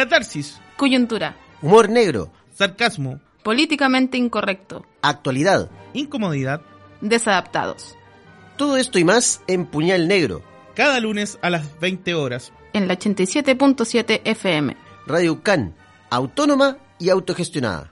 Catarsis, Coyuntura. Humor negro. sarcasmo, Políticamente incorrecto. Actualidad. incomodidad, Desadaptados. Todo esto y más en Puñal Negro. cada lunes a las 20 horas. En la 87.7 FM. Radio CAN. Autónoma y autogestionada.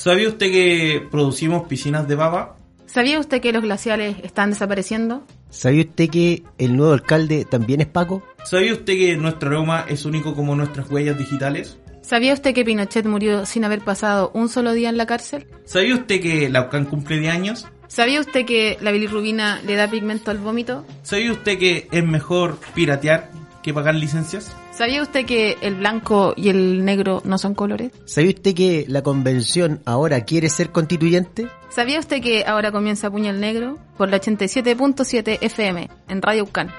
¿Sabía usted que producimos piscinas de baba? ¿Sabía usted que los glaciales están desapareciendo? ¿Sabía usted que el nuevo alcalde también es Paco? ¿Sabía usted que nuestro aroma es único como nuestras huellas digitales? ¿Sabía usted que Pinochet murió sin haber pasado un solo día en la cárcel? ¿Sabía usted que la UCAN cumple de años? ¿Sabía usted que la bilirrubina le da pigmento al vómito? ¿Sabía usted que es mejor piratear que pagar licencias? ¿Sabía usted que el blanco y el negro no son colores? ¿Sabía usted que la convención ahora quiere ser constituyente? ¿Sabía usted que ahora comienza Puñal Negro? Por la 87.7 FM, en Radio Ucán.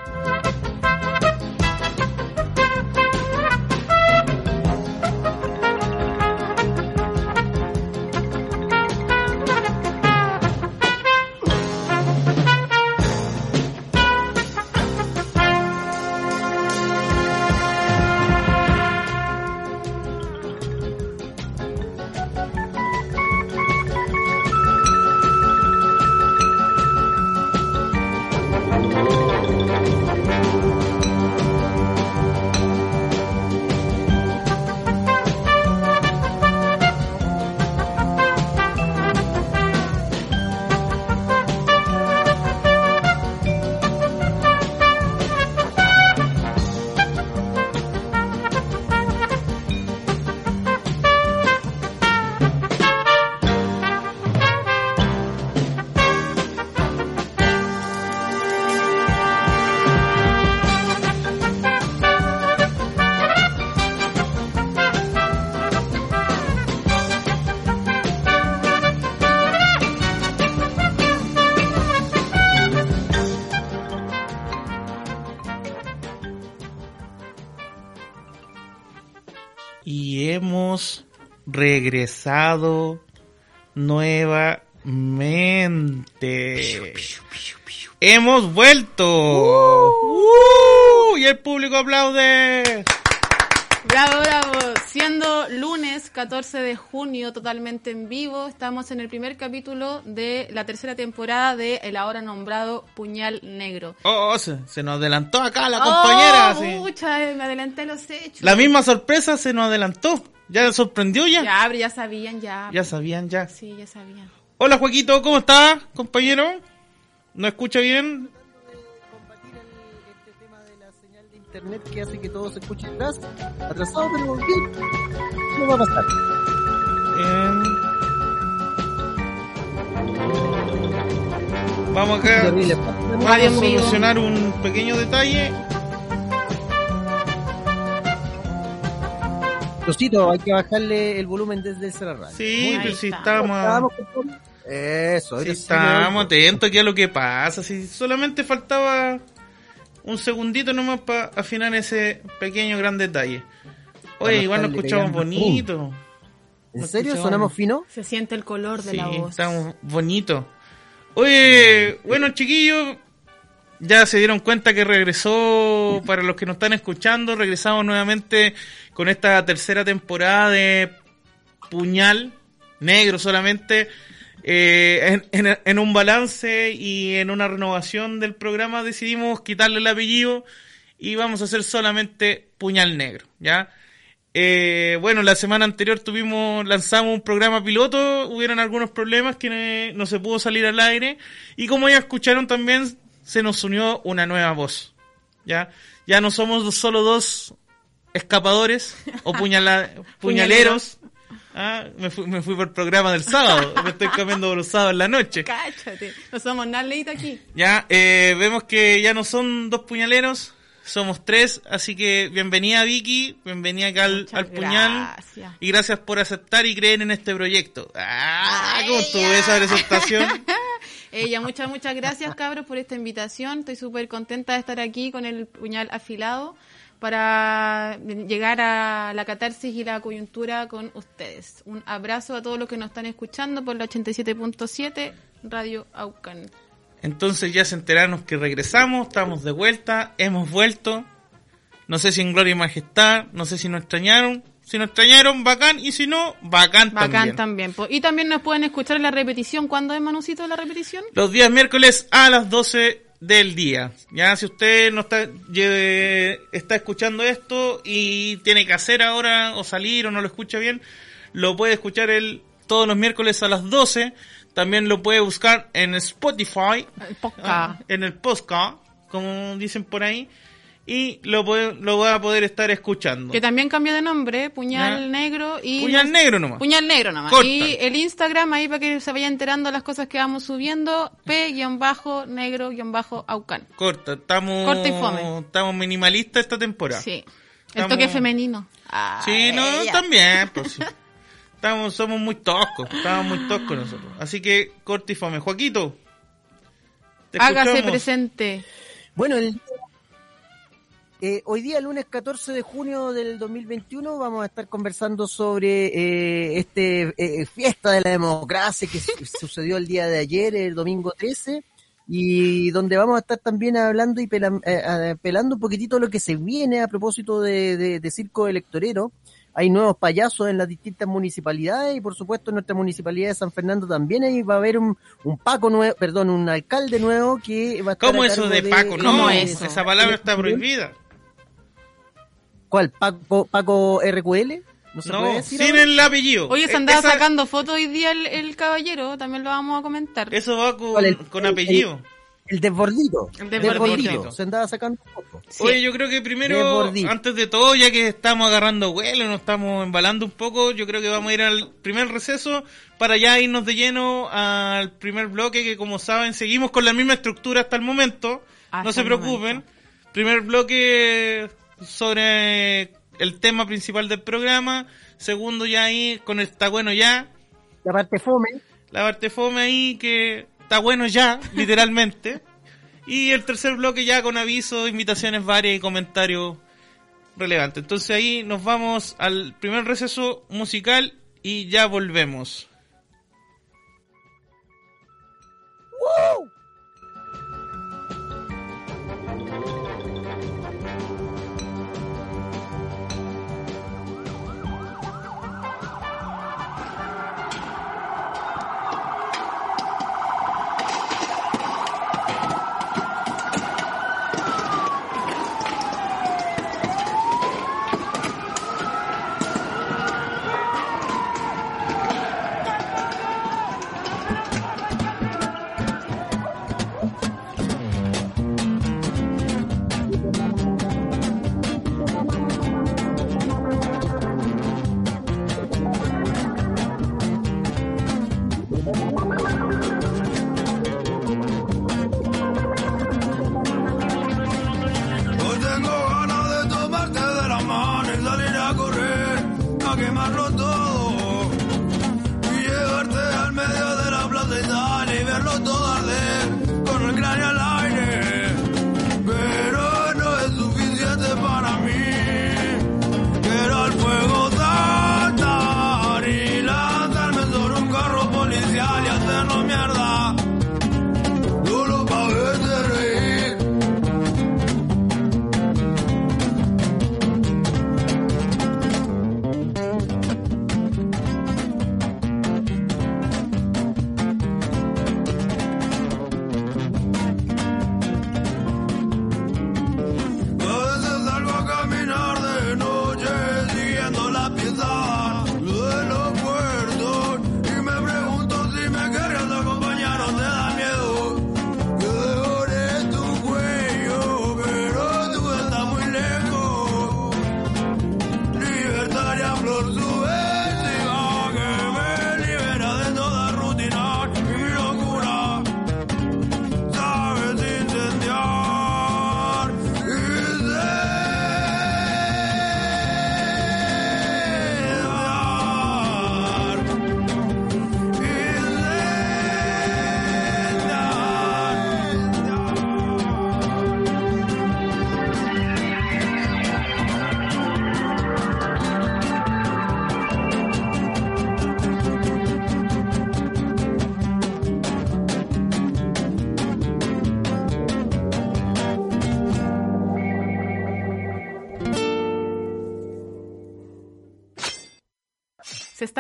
Regresado nuevamente. Hemos vuelto. ¡Uh! Y el público aplaude. Bravo, bravo. Siendo lunes 14 de junio, totalmente en vivo, estamos en el primer capítulo de la tercera temporada de el ahora nombrado Puñal Negro. Oh, se, se nos adelantó acá la compañera. Oh, sí. pucha, eh, me adelanté los hechos. La misma sorpresa se nos adelantó. ¿Ya sorprendió ya? Ya, pero ya sabían, ya. Ya sabían, ya. Sí, ya sabían. Hola, Joaquito, ¿cómo está, compañero? ¿No escucha bien? combatir este tema de la señal de internet que hace que todo se escuche atrás, atrasado, pero bien, no va a pasar. Eh, Vamos acá. Vamos a solucionar un pequeño detalle. Rosito, hay que bajarle el volumen desde el Radio. Sí, pero si Estábamos Eso, si me atentos aquí a lo que pasa. Si solamente faltaba un segundito nomás para afinar ese pequeño gran detalle. Oye, igual nos escuchamos bonito. ¿En serio? escuchamos. ¿Sonamos fino? Se siente el color de Sí, la voz. estamos bonitos. Oye, bueno, chiquillos, ya se dieron cuenta que regresó, para los que nos están escuchando, regresamos nuevamente con esta tercera temporada de Puñal, negro solamente, eh, en, un balance y en una renovación del programa decidimos quitarle el apellido y vamos a hacer solamente Puñal Negro, ¿ya? Eh, bueno, la semana anterior tuvimos, lanzamos un programa piloto, hubieron algunos problemas que no se pudo salir al aire y como ya escucharon también se nos unió una nueva voz. ¿Ya? Ya no somos solo dos escapadores o puñala- puñaleros. Ah, me, fui, me fui por el programa del sábado. me estoy comiendo los sábados en la noche. Cáchate. No somos nada aquí. Ya, eh, vemos que ya no son dos puñaleros, somos tres, así que bienvenida Vicky, bienvenida acá al, al puñal. gracias. Y gracias por aceptar y creer en este proyecto. Ah, ¿cómo estuvo esa presentación? Ella, muchas, muchas gracias, cabros, por esta invitación. Estoy súper contenta de estar aquí con el puñal afilado para llegar a la catarsis y la coyuntura con ustedes. Un abrazo a todos los que nos están escuchando por la 87.7 Radio Aucan. Entonces ya se enteraron que regresamos, estamos de vuelta, hemos vuelto. No sé si en gloria y majestad, no sé si nos extrañaron. Si nos extrañaron, bacán, y si no, bacán, Bacán también. también. po. Y también nos pueden escuchar en la repetición. ¿Cuándo es, Manucito, la repetición? Los días miércoles a las 12 del día. Ya, si usted no está, está escuchando esto y tiene que hacer ahora o salir o no lo escucha bien, lo puede escuchar el, todos los miércoles a las 12. También lo puede buscar en Spotify, El podcast. ah, en el podcast, como dicen por ahí, y lo, lo va a poder estar escuchando. Que también cambió de nombre, Puñal Ya. Negro y... Puñal negro nomás. Puñal Negro nomás. Corta. Y el Instagram ahí para que se vaya enterando las cosas que vamos subiendo, P-negro-aucan. Corta, estamos, Corta y fome. estamos minimalistas esta temporada. Sí. El toque femenino. Sí, no, también, pues sí. Estamos, somos muy toscos, estamos muy toscos nosotros. Así que, corta y fome. Joaquito, te Hágase escuchamos. presente. Bueno, el, eh, hoy día, lunes 14 de junio del 2021, vamos a estar conversando sobre eh, este eh, fiesta de la democracia que su- sucedió el día de ayer, el domingo 13, y donde vamos a estar también hablando y pelam- eh, pelando un poquitito lo que se viene a propósito de, de- de circo electorero. Hay nuevos payasos en las distintas municipalidades y por supuesto en nuestra municipalidad de San Fernando también ahí va a haber un, un Paco nuevo, perdón, un alcalde nuevo que va a estar ¿Cómo a eso de Paco? No, ¿Cómo eso? esa palabra está prohibida. ¿Cuál? ¿Paco, Paco RQL? ¿No se puede No, decir sin ahora? el apellido. Oye, se andaba esa- sacando fotos hoy día el, el caballero, también lo vamos a comentar. Eso va con, con el- apellido. El desbordito. El desbordito. Se andaba sacando fotos. Sí. Oye, yo creo que primero, Desbordito. antes de todo, ya que estamos agarrando vuelo, nos estamos embalando un poco, yo creo que vamos a ir al primer receso para ya irnos de lleno al primer bloque, que como saben, seguimos con la misma estructura hasta el momento. Hasta no se preocupen. momento. Primer bloque sobre el tema principal del programa. Segundo ya ahí con el está bueno ya. La parte fome. La parte fome ahí que está bueno ya, literalmente. Y el tercer bloque ya con avisos, invitaciones varias y comentarios relevantes. Entonces ahí nos vamos al primer receso musical y ya volvemos. Se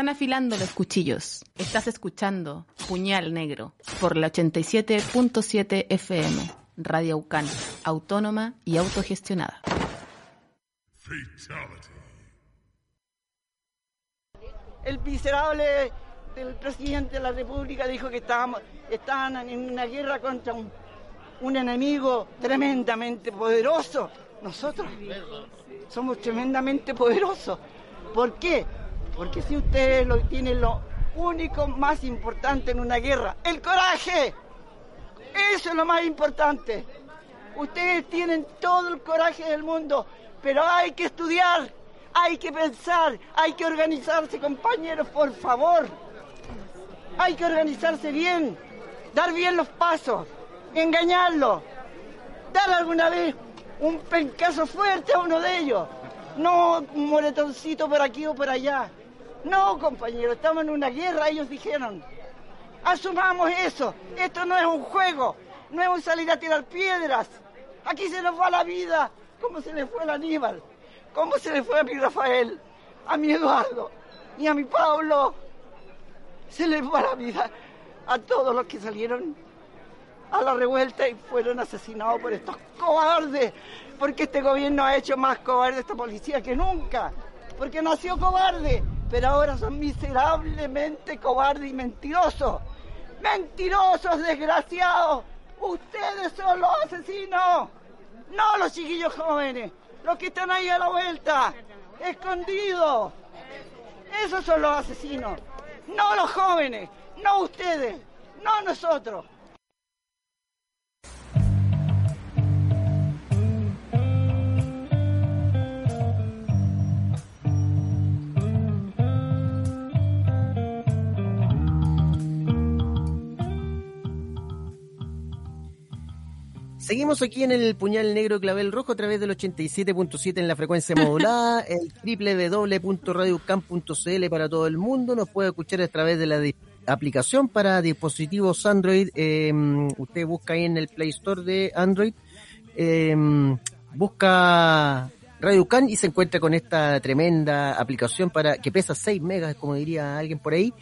están afilando los cuchillos. Estás escuchando Puñal Negro por la 87.7 FM, Radio Ucán, autónoma y autogestionada. El miserable del presidente de la República dijo que estábamos, estaban en una guerra contra un, un enemigo tremendamente poderoso. Nosotros somos tremendamente poderosos. ¿Por qué? Porque si ustedes lo tienen lo único más importante en una guerra, el coraje. Eso es lo más importante. Ustedes tienen todo el coraje del mundo, pero hay que estudiar, hay que pensar, hay que organizarse, compañeros, por favor. Hay que organizarse bien, dar bien los pasos, engañarlo, dar alguna vez un pencazo fuerte a uno de ellos. No un moretoncito por aquí o por allá. No, compañero, estamos en una guerra, ellos dijeron. Asumamos eso. Esto no es un juego, no es un salir a tirar piedras. Aquí se nos va la vida, como se le fue a Aníbal, como se le fue a mi Rafael, a mi Eduardo y a mi Pablo. Se les va la vida a todos los que salieron a la revuelta y fueron asesinados por estos cobardes, porque este gobierno ha hecho más cobarde a esta policía que nunca, porque nació cobarde, pero ahora son miserablemente cobardes y mentirosos. Mentirosos, desgraciados. Ustedes son los asesinos, no los chiquillos jóvenes, los que están ahí a la vuelta, escondidos. Esos son los asesinos, no los jóvenes, no ustedes, no nosotros. Seguimos aquí en el Puñal Negro Clavel Rojo a través del 87.7 en la frecuencia modulada, el www.radiocamp.cl para todo el mundo. Nos puede escuchar a través de la aplicación para dispositivos Android. eh, usted busca ahí en el Play Store de Android, eh, busca Radio Can y se encuentra con esta tremenda aplicación para que pesa 6 megas, como diría alguien por ahí,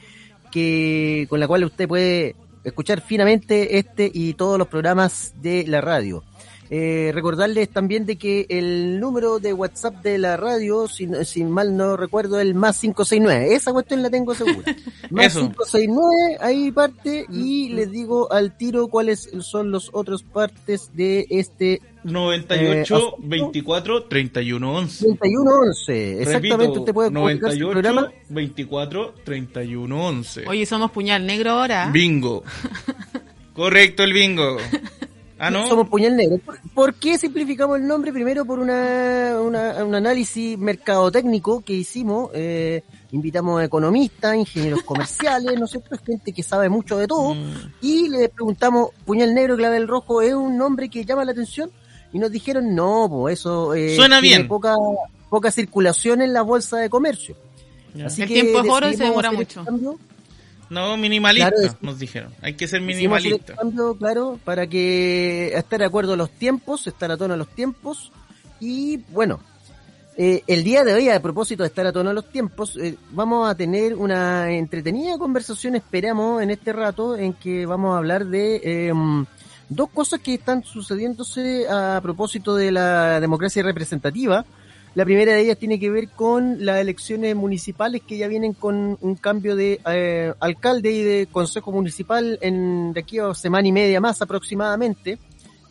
que con la cual usted puede escuchar finamente este y todos los programas de la radio. Eh, recordarles también de que el número de WhatsApp de la radio, si, no- si mal no recuerdo, es el más 569. Esa cuestión la tengo segura. Más Eso. 569, ahí parte, y les digo al tiro cuáles son los otros partes de este 98 Eh, 24 31 11. 3111. Exactamente, Repito, usted puede comunicarse al 98 programa. 24 31 11. Oye, somos Puñal Negro ahora. Bingo. Correcto el bingo. Ah, no. Somos Puñal Negro. ¿Por, por qué simplificamos el nombre? Primero por una, una- un análisis mercadotécnico que hicimos. eh, invitamos a economistas, ingenieros comerciales, ¿no es cierto? Gente que sabe mucho de todo. Mm. Y le preguntamos, Puñal Negro, Clavel Rojo, ¿es un nombre que llama la atención? Y nos dijeron, no, pues eso eh, Suena tiene bien. Poca, poca circulación en la bolsa de comercio. Así El que tiempo es oro y se demora mucho. cambio. No, minimalista, Claro, nos dijeron. Hay que ser minimalista. cambio, claro, para que estar de acuerdo a los tiempos, estar a tono a los tiempos. Y bueno, eh, el día de hoy, a propósito de estar a tono a los tiempos, eh, vamos a tener una entretenida conversación, esperamos, en este rato, en que vamos a hablar de eh, dos cosas que están sucediéndose a propósito de la democracia representativa. La primera de ellas tiene que ver con las elecciones municipales que ya vienen con un cambio de eh, alcalde y de consejo municipal en de aquí a semana y media más aproximadamente.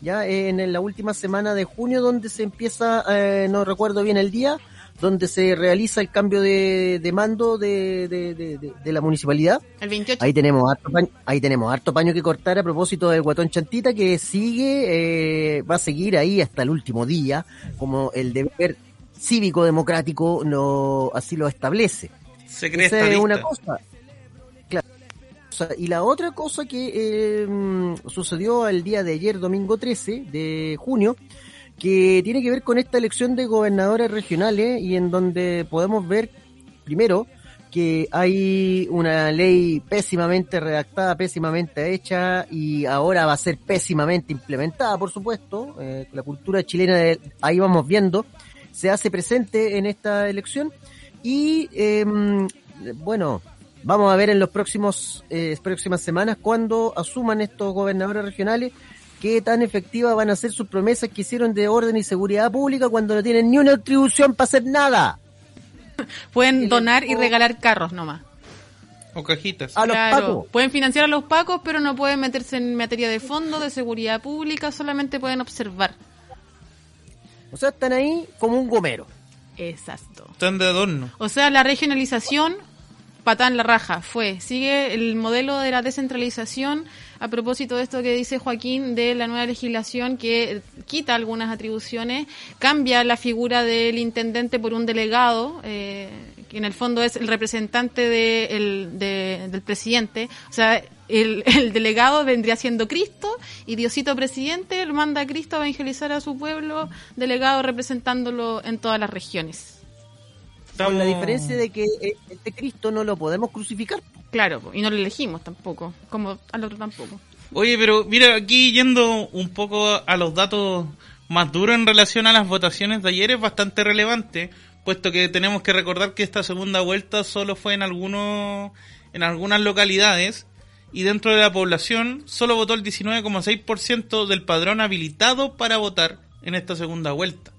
Ya en la última semana de junio donde se empieza, eh, no recuerdo bien el día, donde se realiza el cambio de, de mando de, de, de- de- de la municipalidad. El 28. Ahí tenemos harto paño, ahí tenemos harto paño que cortar a propósito del guatón chantita que sigue, eh, va a seguir ahí hasta el último día, como el deber cívico democrático no así lo establece. Se cree Esa es estadista. una cosa. Claro. Y la otra cosa que eh, sucedió el día de ayer, domingo 13 de junio, que tiene que ver con esta elección de gobernadores regionales y en donde podemos ver, primero, que hay una ley pésimamente redactada, pésimamente hecha y ahora va a ser pésimamente implementada, por supuesto. Eh, la cultura chilena, de- ahí vamos viendo, se hace presente en esta elección y, eh, bueno, vamos a ver en los próximos eh, próximas semanas cuando asuman estos gobernadores regionales qué tan efectivas van a ser sus promesas que hicieron de orden y seguridad pública cuando no tienen ni una atribución para hacer nada. Pueden donar y regalar carros nomás. O cajitas. A los Claro, pacos. pueden financiar a los pacos, pero no pueden meterse en materia de fondo, de seguridad pública, solamente pueden observar. O sea, están ahí como un gomero. Exacto. Están de adorno. O sea, la regionalización, patán la raja, fue. Sigue el modelo de la descentralización a propósito de esto que dice Joaquín de la nueva legislación que quita algunas atribuciones, cambia la figura del intendente por un delegado, eh, que en el fondo es el representante de el- de- del presidente. O sea, el, el delegado vendría siendo Cristo y Diosito presidente lo manda a Cristo a evangelizar a su pueblo, delegado representándolo en todas las regiones. Con la diferencia de que eh, este Cristo no lo podemos crucificar. Claro, y no lo elegimos tampoco, como al otro tampoco. Oye, pero mira, aquí yendo un poco a los datos más duros en relación a las votaciones de ayer es bastante relevante, puesto que tenemos que recordar que esta segunda vuelta solo fue en algunos en algunas localidades y dentro de la población solo votó el 19,6% del padrón habilitado para votar en esta segunda vuelta.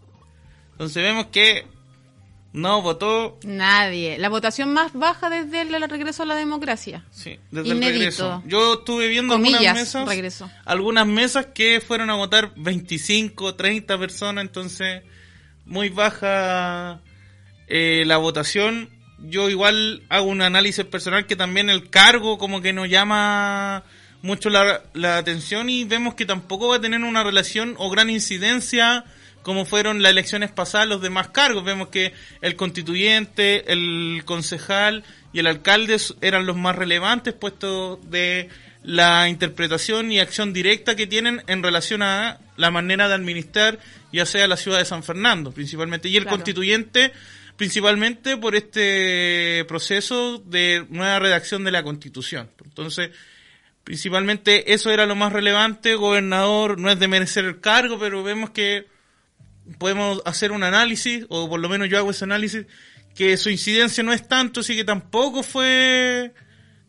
Entonces vemos que no votó Nadie. La votación más baja desde el regreso a la democracia. Sí, desde Inédito. el regreso. Yo estuve viendo algunas mesas, regreso. algunas mesas que fueron a votar 25, 30 personas, entonces muy baja eh, la votación. Yo igual hago un análisis personal que también el cargo como que nos llama mucho la, la atención y vemos que tampoco va a tener una relación o gran incidencia como fueron las elecciones pasadas los demás cargos. Vemos que el constituyente, el concejal y el alcalde eran los más relevantes, puesto de la interpretación y acción directa que tienen en relación a la manera de administrar, ya sea la ciudad de San Fernando, principalmente, y el Claro. constituyente, principalmente por este proceso de nueva redacción de la constitución. Entonces, principalmente eso era lo más relevante, gobernador no es de merecer el cargo, pero vemos que podemos hacer un análisis, o por lo menos yo hago ese análisis, que su incidencia no es tanto, así que tampoco fue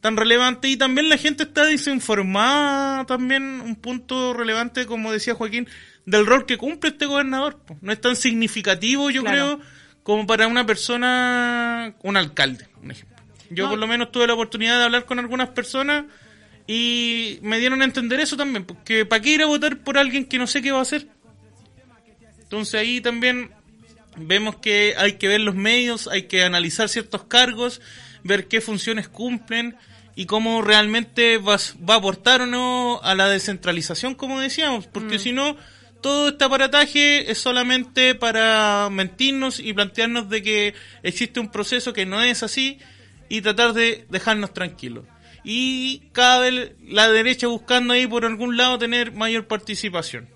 tan relevante y también la gente está desinformada, también un punto relevante, como decía Joaquín, del rol que cumple este gobernador. No es tan significativo, yo Claro. creo, como para una persona, un alcalde, un ejemplo. Yo No. por lo menos tuve la oportunidad de hablar con algunas personas y me dieron a entender eso también, porque ¿para qué ir a votar por alguien que no sé qué va a hacer? Entonces ahí también vemos que hay que ver los medios, hay que analizar ciertos cargos, ver qué funciones cumplen y cómo realmente va, va a aportar o no a la descentralización, como decíamos, porque si no, todo este aparataje es solamente para mentirnos y plantearnos de que existe un proceso que no es así y tratar de dejarnos tranquilos. Y cada vez la derecha buscando ahí por algún lado tener mayor participación.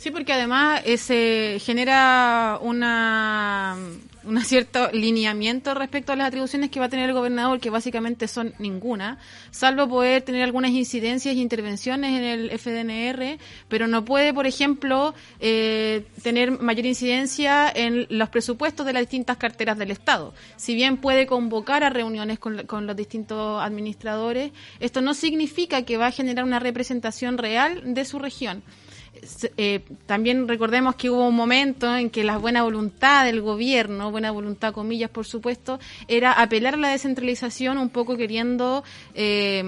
Sí, porque además eh, se genera una, un cierto lineamiento respecto a las atribuciones que va a tener el gobernador, que básicamente son ninguna, salvo poder tener algunas incidencias e intervenciones en el FDNR, pero no puede, por ejemplo, eh, tener mayor incidencia en los presupuestos de las distintas carteras del Estado. Si bien puede convocar a reuniones con, con los distintos administradores, esto no significa que va a generar una representación real de su región. Eh, también recordemos que hubo un momento en que la buena voluntad del gobierno, buena voluntad comillas por supuesto, era apelar a la descentralización un poco queriendo eh,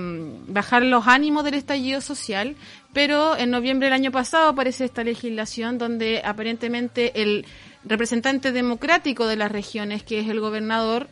bajar los ánimos del estallido social, pero en noviembre del año pasado aparece esta legislación donde aparentemente el representante democrático de las regiones, que es el gobernador,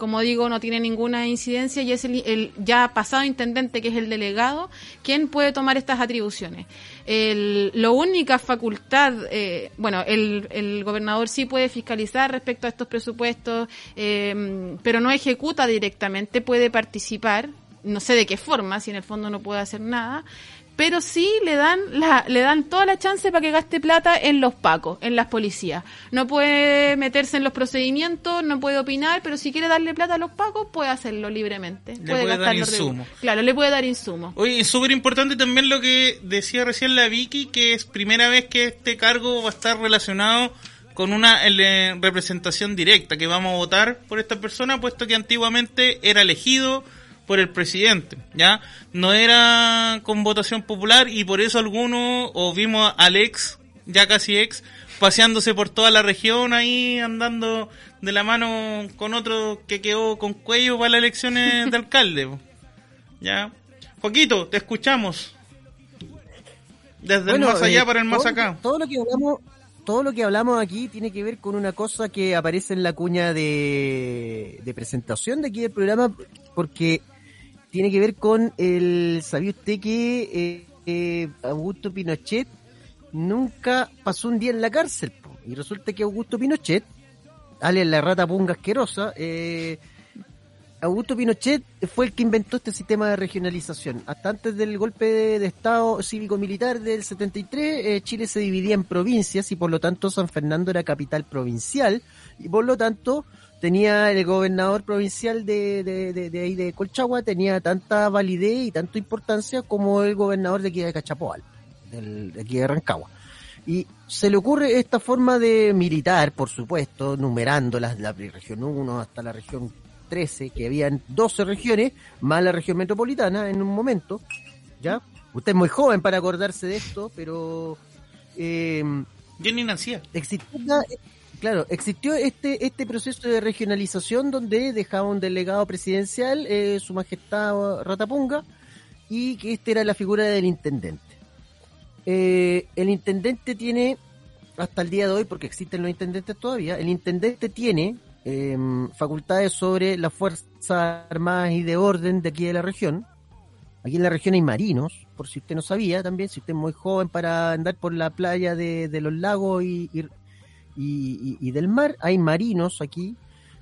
como digo, no tiene ninguna incidencia y es el, el ya pasado intendente, que es el delegado, quien puede tomar estas atribuciones. El, lo única facultad, eh, bueno, el, gobernador sí puede fiscalizar respecto a estos presupuestos, eh, pero no ejecuta directamente, puede participar, no sé de qué forma, si en el fondo no puede hacer nada, pero sí le dan la, le dan toda la chance para que gaste plata en los pacos, en las policías. No puede meterse en los procedimientos, no puede opinar, pero si quiere darle plata a los pacos, puede hacerlo libremente. Le puede dar gastarlo re- insumo. Claro, le puede dar insumo. Oye, es súper importante también lo que decía recién la Vicky, que es primera vez que este cargo va a estar relacionado con una eh, representación directa, que vamos a votar por esta persona, puesto que antiguamente era elegido por el presidente, ¿ya? No era con votación popular y por eso algunos, o vimos al ex, ya casi ex, paseándose por toda la región ahí, andando de la mano con otro que quedó con cuello para las elecciones de alcalde, ¿ya? Joaquito, te escuchamos. Desde el más allá eh, para el más todo- acá. Todo lo que hablamos, todo lo que hablamos aquí tiene que ver con una cosa que aparece en la cuña de, de presentación de aquí del programa, porque tiene que ver con el, ¿sabía usted que eh, eh, Augusto Pinochet nunca pasó un día en la cárcel? po? Y resulta que Augusto Pinochet, alias la rata punga asquerosa, eh, Augusto Pinochet fue el que inventó este sistema de regionalización. Hasta antes del golpe de, de Estado cívico-militar del 73, eh, Chile se dividía en provincias y por lo tanto San Fernando era capital provincial y por lo tanto tenía el gobernador provincial de, de, de, de ahí de Colchagua, tenía tanta validez y tanta importancia como el gobernador de aquí de Cachapoal, del, de aquí de Rancagua. Y se le ocurre esta forma de militar, por supuesto, numerando la, la región 1 hasta la región 13, que habían 12 regiones, más la región metropolitana en un momento, ¿ya? Usted es muy joven para acordarse de esto, pero eh, Yo ni nacía. existió, una- claro, existió este, este proceso de regionalización donde dejaba un delegado presidencial, eh, su majestad Ratapunga, y que esta era la figura del intendente. Eh, el intendente tiene, hasta el día de hoy, porque existen los intendentes todavía, el intendente tiene eh, facultades sobre las Fuerzas Armadas y de Orden de aquí de la región. Aquí en la región hay marinos, por si usted no sabía también, si usted es muy joven para andar por la playa de, los lagos y, y, y- y del mar, hay marinos aquí,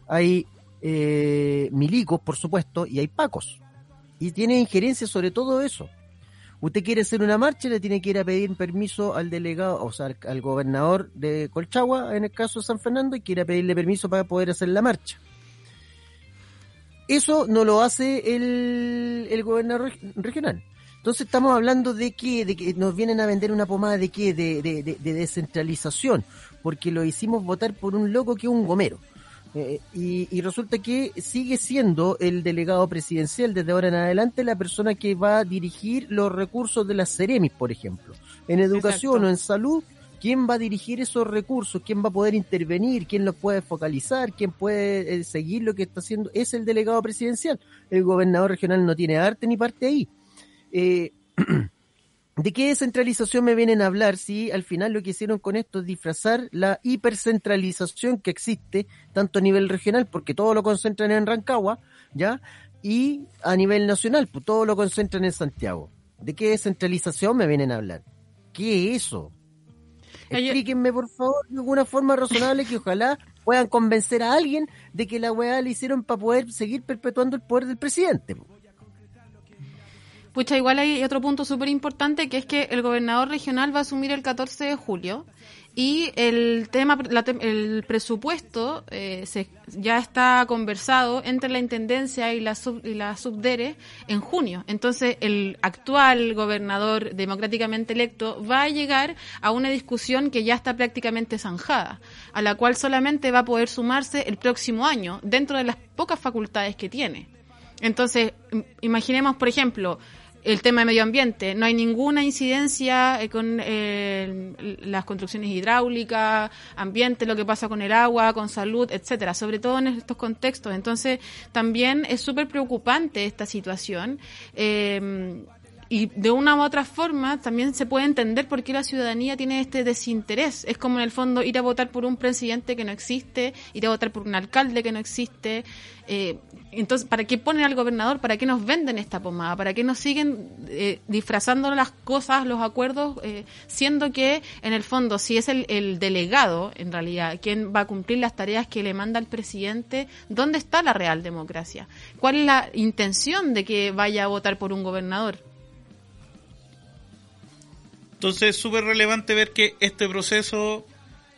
hay eh, milicos, por supuesto, y hay pacos. Y tiene injerencia sobre todo eso. Usted quiere hacer una marcha, le tiene que ir a pedir permiso al delegado, o sea, al, gobernador de Colchagua, en el caso de San Fernando, y quiere pedirle permiso para poder hacer la marcha. Eso no lo hace el, el gobernador reg- regional. Entonces estamos hablando de que, de que nos vienen a vender una pomada de qué, de- de descentralización, porque lo hicimos votar por un loco que es un gomero. Eh, y, y resulta que sigue siendo el delegado presidencial desde ahora en adelante la persona que va a dirigir los recursos de las Ceremis, por ejemplo. En educación Exacto. o en salud, ¿quién va a dirigir esos recursos? ¿Quién va a poder intervenir? ¿Quién los puede focalizar? ¿Quién puede eh, seguir lo que está haciendo? Es el delegado presidencial. El gobernador regional no tiene arte ni parte ahí. Eh, ¿De qué descentralización me vienen a hablar si al final lo que hicieron con esto es disfrazar la hipercentralización que existe tanto a nivel regional, porque todo lo concentran en Rancagua, ¿ya? Y a nivel nacional, pues todo lo concentran en Santiago. ¿De qué descentralización me vienen a hablar? ¿Qué es eso? Explíquenme, por favor, de alguna forma razonable que ojalá puedan convencer a alguien de que la weá le hicieron para poder seguir perpetuando el poder del presidente. Pucha, igual hay otro punto súper importante que es que el gobernador regional va a asumir el 14 de julio y el tema, la el presupuesto eh, ya está conversado entre la intendencia y la, sub, y la subdere en junio. Entonces, el actual gobernador democráticamente electo va a llegar a una discusión que ya está prácticamente zanjada, a la cual solamente va a poder sumarse el próximo año dentro de las pocas facultades que tiene. Entonces, im- imaginemos, por ejemplo, el tema de medio ambiente. No hay ninguna incidencia eh, con eh, las construcciones hidráulicas, ambiente, lo que pasa con el agua, con salud, etcétera, sobre todo en estos contextos. Entonces, también es súper preocupante esta situación. eh, y de una u otra forma también se puede entender por qué la ciudadanía tiene este desinterés. Es como en el fondo ir a votar por un presidente que no existe, ir a votar por un alcalde que no existe. Eh, entonces, ¿para qué ponen al gobernador? ¿Para qué nos venden esta pomada? ¿Para qué nos siguen eh, disfrazando las cosas, los acuerdos, eh, siendo que en el fondo si es el, el delegado, en realidad, quien va a cumplir las tareas que le manda el presidente, ¿dónde está la real democracia? ¿Cuál es la intención de que vaya a votar por un gobernador? Entonces es súper relevante ver que este proceso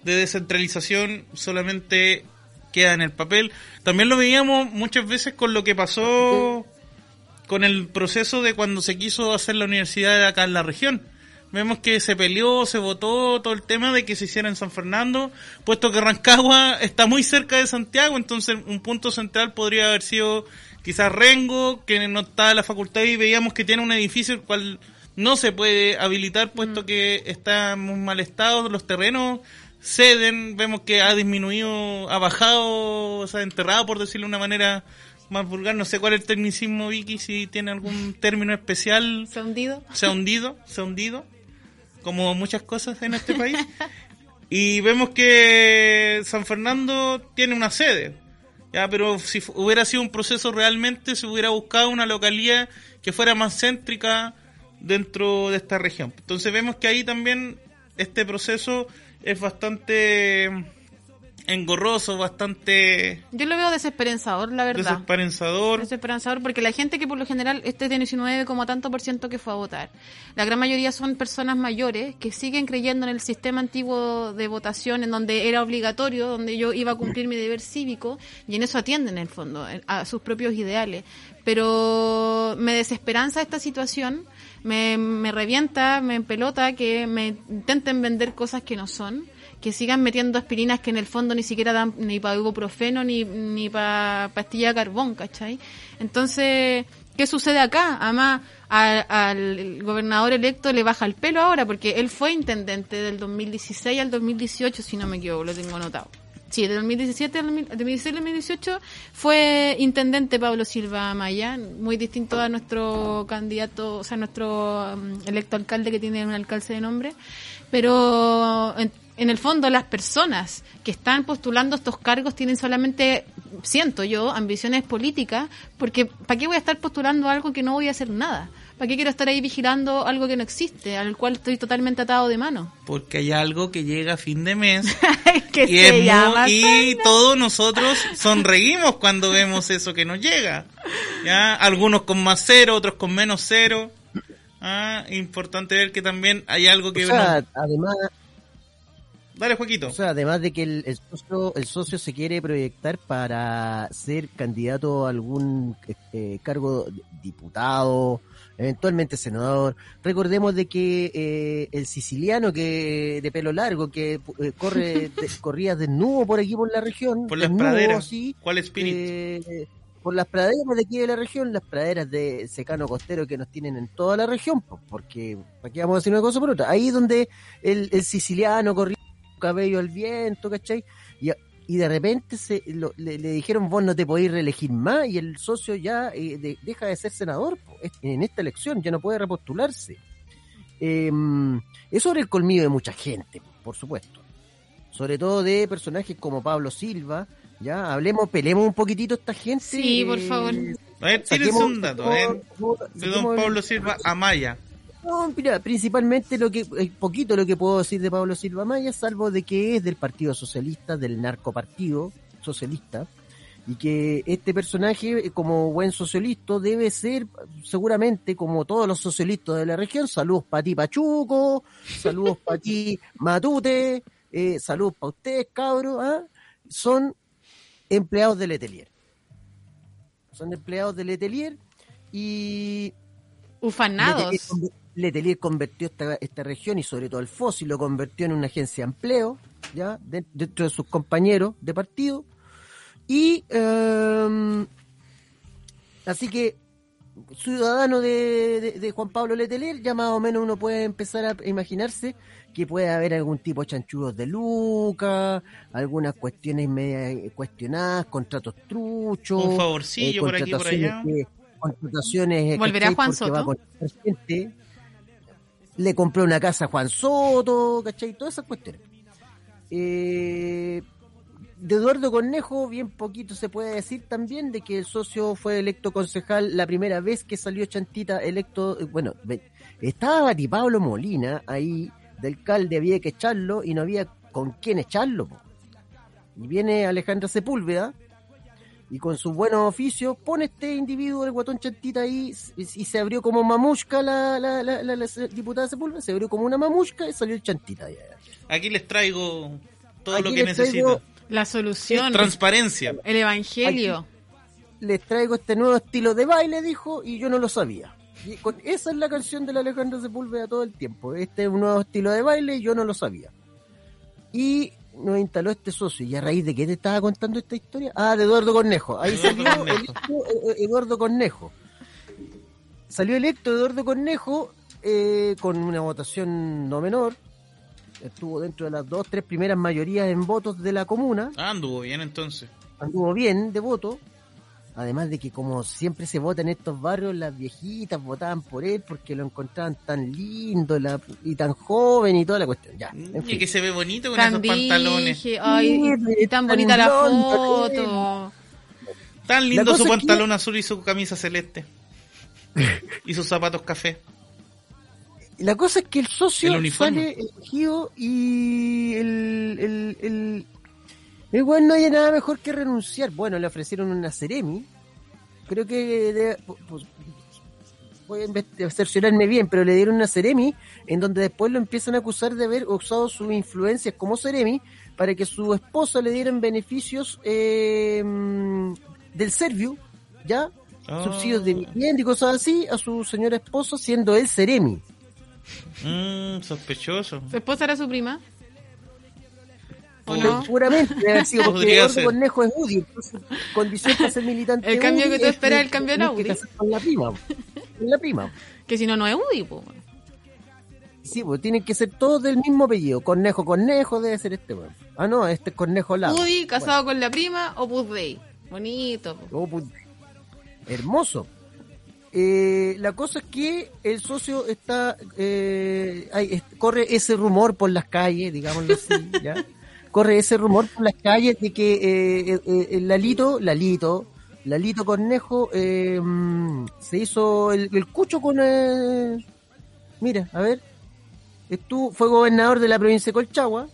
de descentralización solamente queda en el papel. También lo veíamos muchas veces con lo que pasó con el proceso de cuando se quiso hacer la universidad acá en la región. Vemos que se peleó, se votó todo el tema de que se hiciera en San Fernando, puesto que Rancagua está muy cerca de Santiago, entonces un punto central podría haber sido quizás Rengo, que no está la facultad y veíamos que tiene un edificio el cual no se puede habilitar puesto que está en muy mal estado, los terrenos ceden, vemos que ha disminuido, ha bajado, o sea, enterrado por decirlo de una manera más vulgar, no sé cuál es el tecnicismo Vicky, si tiene algún término especial. ¿Se ha hundido? Se ha hundido, se ha hundido, como muchas cosas en este país. y vemos que San Fernando tiene una sede, ya, pero si hubiera sido un proceso realmente, se hubiera buscado una localidad que fuera más céntrica dentro de esta región. Entonces vemos que ahí también este proceso es bastante engorroso, bastante Yo lo veo desesperanzador, la verdad. desesperanzador. Desesperanzador porque la gente que por lo general, este tiene 19 como tanto por ciento que fue a votar. La gran mayoría son personas mayores que siguen creyendo en el sistema antiguo de votación en donde era obligatorio, donde yo iba a cumplir mi deber cívico y en eso atienden en el fondo a sus propios ideales. Pero me desesperanza esta situación, me, me revienta, me empelota que me intenten vender cosas que no son que sigan metiendo aspirinas que en el fondo ni siquiera dan ni para ibuprofeno ni, ni para pastilla de carbón, ¿cachai? Entonces, ¿qué sucede acá? Además, al, al gobernador electo le baja el pelo ahora porque él fue intendente del 2016 al 2018, si no me equivoco, lo tengo anotado. Sí, del 2017 al 2000 2016 al 2018 fue intendente Pablo Silva Maya, muy distinto a nuestro candidato, o sea, nuestro um, electo alcalde que tiene un alcalde de nombre. Pero en, en el fondo las personas que están postulando estos cargos tienen solamente, siento yo, ambiciones políticas, porque ¿para qué voy a estar postulando algo que no voy a hacer nada? ¿Para qué quiero estar ahí vigilando algo que no existe, al cual estoy totalmente atado de mano? Porque hay algo que llega a fin de mes que y, es se muy- y todos nosotros sonreímos cuando vemos eso que nos llega. ¿ya? Algunos con más cero, otros con menos cero. Ah, importante ver que también hay algo que... O sea, además, Dale, Joaquito. o sea, además de que el, el socio, el socio se quiere proyectar para ser candidato a algún eh, cargo diputado, eventualmente senador. Recordemos de que eh, el siciliano que de pelo largo que eh, corre de- corría desnudo por aquí por la región, Por las desnudo, praderas. sí, ¿Cuál espíritu? eh, por las praderas de aquí de la región, las praderas de secano costero que nos tienen en toda la región, po, porque aquí vamos a decir una cosa por otra. Ahí donde el, el siciliano corría con cabello al viento, ¿cachai? Y, y de repente se, lo- le, le dijeron, vos no te podéis reelegir más, y el socio ya eh, de- deja de ser senador po, en esta elección, ya no puede repostularse. Eh, es sobre el colmillo de mucha gente, por supuesto. Sobre todo de personajes como Pablo Silva, ya, hablemos, pelemos un poquitito esta gente. Sí, por eh, favor. A ver, saquemos- un dato, De don Pablo Silva Amaya. No, mira, principalmente lo que, eh, poquito lo que puedo decir de Pablo Silva Maya, salvo de que es del Partido Socialista, del narcopartido socialista, y que este personaje, eh, como buen socialista, debe ser seguramente como todos los socialistas de la región, saludos para ti Pachuco, saludos para ti Matute, eh, saludos para ustedes cabros, ¿ah? son empleados del Letelier. Son empleados del Letelier y Ufanados. Letelier, convirtió esta, esta región y sobre todo el fósil lo convirtió en una agencia de empleo, ya de- dentro de sus compañeros de partido. Y eh, así que ciudadano de, de- de Juan Pablo Letelier, ya más o menos uno puede empezar a imaginarse que puede haber algún tipo de chanchullos de Luca, algunas cuestiones media cuestionadas, contratos truchos, Un favorcillo por aquí por allá. que- contrataciones ¿Volverá. Juan Soto? va a contratar gente. Le compró una casa a Juan Soto, ¿cachai? Todas esas cuestiones. Eh, de Eduardo Cornejo, bien poquito se puede decir también de que el socio fue electo concejal la primera vez que salió Chantita electo, eh, bueno, estaba Bati Pablo Molina ahí, de alcalde, había que echarlo y no había con quién echarlo. Y viene Alejandra Sepúlveda y con sus buenos oficios pone este individuo, el guatón Chantita ahí y, y se abrió como mamushka la, la, la, la- la diputada Sepúlveda, se abrió como una mamushka y salió el Chantita. ahí. Aquí les traigo todo Aquí lo que necesito. La solución. Transparencia. el evangelio. les traigo este nuevo estilo de baile, dijo, y yo no lo sabía. Y con- esa es la canción de la Alejandra Sepúlveda todo el tiempo. Este es un nuevo estilo de baile, yo no lo sabía. Y nos instaló este socio. ¿Y a raíz de qué te estaba contando esta historia? Ah, de Eduardo Cornejo. Ahí salió electo, eh, eh, Eduardo Cornejo. Salió electo Eduardo Cornejo eh, con una votación no menor. Estuvo dentro de las dos, tres primeras mayorías en votos de la comuna Ah, anduvo bien entonces. anduvo bien de voto. Además de que como siempre se vota en estos barrios, las viejitas votaban por él porque lo encontraban tan lindo la- y tan joven y toda la cuestión. Ya, en Y que se ve bonito con Tan esos pantalones. ay, y tan tan bonita la foto. Tan lindo su que- pantalón azul y su camisa celeste. y sus zapatos café. La cosa es que el socio El sale elegido y el, el, el, el weón no hay nada mejor que renunciar. Bueno, le ofrecieron una Ceremi. Creo que de- pues, voy a cerciorarme bien, pero le dieron una Ceremi en donde después lo empiezan a acusar de haber usado sus influencias como Ceremi para que su esposa le dieran beneficios eh, del Servio, ¿ya? Ah. Subsidios de vivienda y cosas así a su señora esposa siendo él Ceremi. Mmm, sospechoso. ¿Su esposa era su prima? ¿O no? Seguramente, porque Eduardo ser. Cornejo es UDI, entonces condición para ser militante El cambio UDI que tú es esperas, el cambio de la tenés que UDI. casar Con la prima, con la prima. Que si no, no es UDI, po. Sí, pues tienen que ser todos del mismo apellido. Cornejo, Cornejo debe ser este, weón. Ah, no, este es Cornejo Lado. UDI casado con la prima o Puz Day. Bonito. Oh, put- Hermoso. Eh, la cosa es que el socio está, eh, hay- es- corre ese rumor por las calles, digámoslo así, ¿ya? Corre ese rumor por las calles de que eh, eh, eh, el Lalito, Lalito, Lalito Cornejo eh, mm, se hizo el, el cucho con, eh, mira, a ver, estuvo, fue gobernador de la provincia de Colchagua,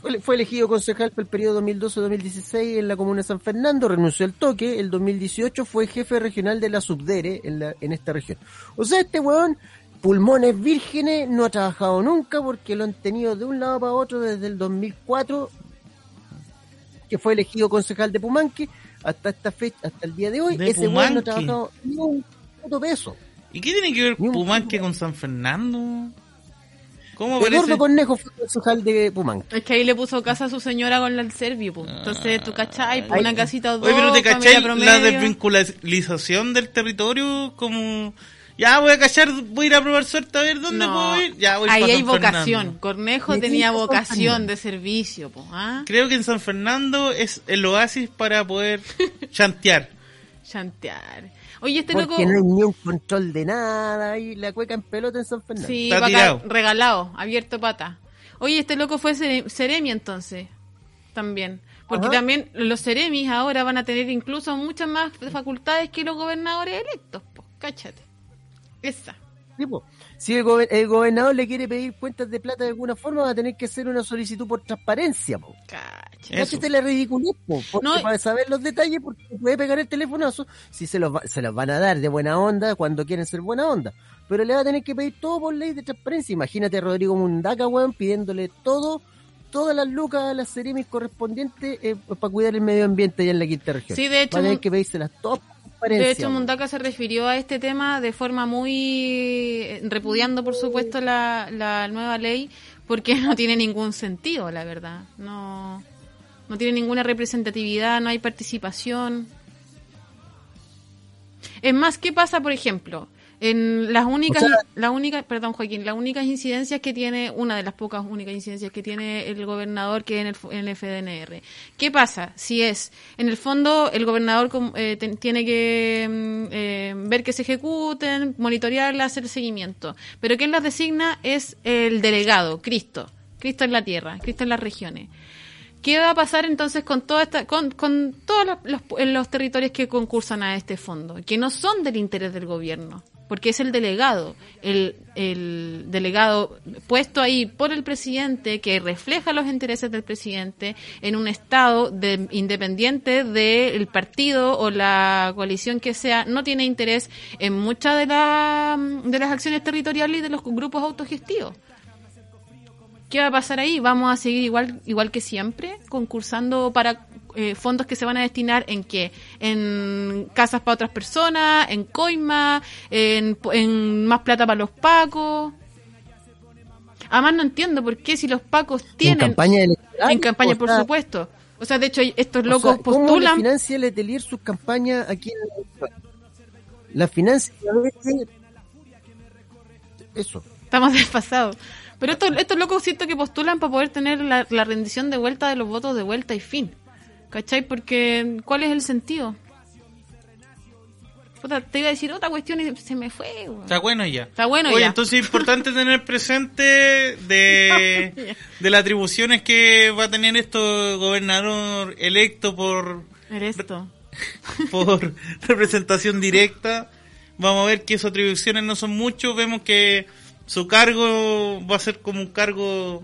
fue, fue elegido concejal por el periodo 2012-2016 en la comuna de San Fernando, renunció al toque, el 2018 fue jefe regional de la Subdere en, la, en esta región. O sea, este weón, pulmones vírgenes, no ha trabajado nunca porque lo han tenido de un lado para otro desde el 2004, que fue elegido concejal de Pumanque, hasta esta fecha, hasta el día de hoy, De ese weón no Pumanque. ha trabajado ni un puto peso. ¿Y qué tiene que ver Pumanque con San Fernando? ¿Cómo parece? Eduardo Cornejo fue concejal de Pumanque. Es que ahí le puso casa a su señora con la del Servio, po. Entonces, tú cachai, Ahí- una casita o dos, Oye, pero te cachai la promedio. desvincularización del territorio como... Ya voy a cachar, voy a ir a probar suerte a ver dónde No, puedo ir. Ya voy ahí hay San vocación. Fernando. Cornejo tenía vocación de servicio, po. ¿ah? Creo que en San Fernando es el oasis para poder chantear. Chantear. Oye, este Porque loco... no hay ni un control de nada y la cueca en pelota en San Fernando. Sí, Está tirado. regalado, abierto pata. Oye, este loco fue Cere- Ceremi entonces, también. Porque Ajá. también los Ceremis ahora van a tener incluso muchas más facultades que los gobernadores electos, pues, cáchate. Esa. Sí, po. Si el, gober- el gobernador le quiere pedir cuentas de plata de alguna forma, va a tener que hacer una solicitud por transparencia. Po. Cáchate la ridiculez, No, para saber los detalles, porque puede pegar el telefonazo, si se los, va- se los van a dar de buena onda cuando quieren ser buena onda. Pero le va a tener que pedir todo por ley de transparencia. Imagínate a Rodrigo Mundaca, weón, pidiéndole todo, todas las lucas a las ceremis correspondientes eh, para cuidar el medio ambiente allá en la quinta región. Sí, de hecho, va a tener que pedírselas todas. De hecho. Mundaka se refirió a este tema de forma muy eh, repudiando, por supuesto, la, la nueva ley, porque no tiene ningún sentido, la verdad. No, no tiene ninguna representatividad, no hay participación. Es más, ¿qué pasa, por ejemplo? En las únicas, O sea- las únicas, perdón Joaquín, las únicas incidencias que tiene, una de las pocas únicas incidencias que tiene el gobernador que es en el, en el FDNR. ¿Qué pasa? Si es, en el fondo, el gobernador eh, ten- tiene que mm, eh, ver que se ejecuten, monitorearlas, hacer seguimiento. Pero quien las designa es el delegado, Cristo. Cristo en la tierra, Cristo en las regiones. ¿Qué va a pasar entonces con toda esta, con, con todos los, los- los territorios que concursan a este fondo, que no son del interés del gobierno? Porque es el delegado, el, el delegado puesto ahí por el presidente que refleja los intereses del presidente en un estado de, independiente del partido o la coalición que sea, no tiene interés en muchas de, la- de las acciones territoriales y de los grupos autogestivos. ¿Qué va a pasar ahí? ¿Vamos a seguir igual igual que siempre? ¿Concursando para eh, fondos que se van a destinar en qué? En casas para otras personas, en coima, en, en más plata para los pacos. Además no entiendo por qué si los pacos tienen... En campaña electoral. En campaña, o por supuesto. O sea, de hecho, estos o locos sea, ¿Cómo postulan... financia Letelier sus campañas aquí en el La financia. Eso. Estamos desfasados. Pero estos, estos locos siento que postulan para poder tener la, la rendición de vuelta de los votos de vuelta y fin. ¿Cachai? Porque, ¿cuál es el sentido? Puta, te iba a decir otra cuestión y se me fue. Está bueno ya. Está bueno Oye, ya. entonces es importante tener presente de, de las atribuciones que va a tener esto gobernador electo por, Eres esto. por representación directa. Vamos a ver que sus atribuciones no son muchos. Vemos que su cargo va a ser como un cargo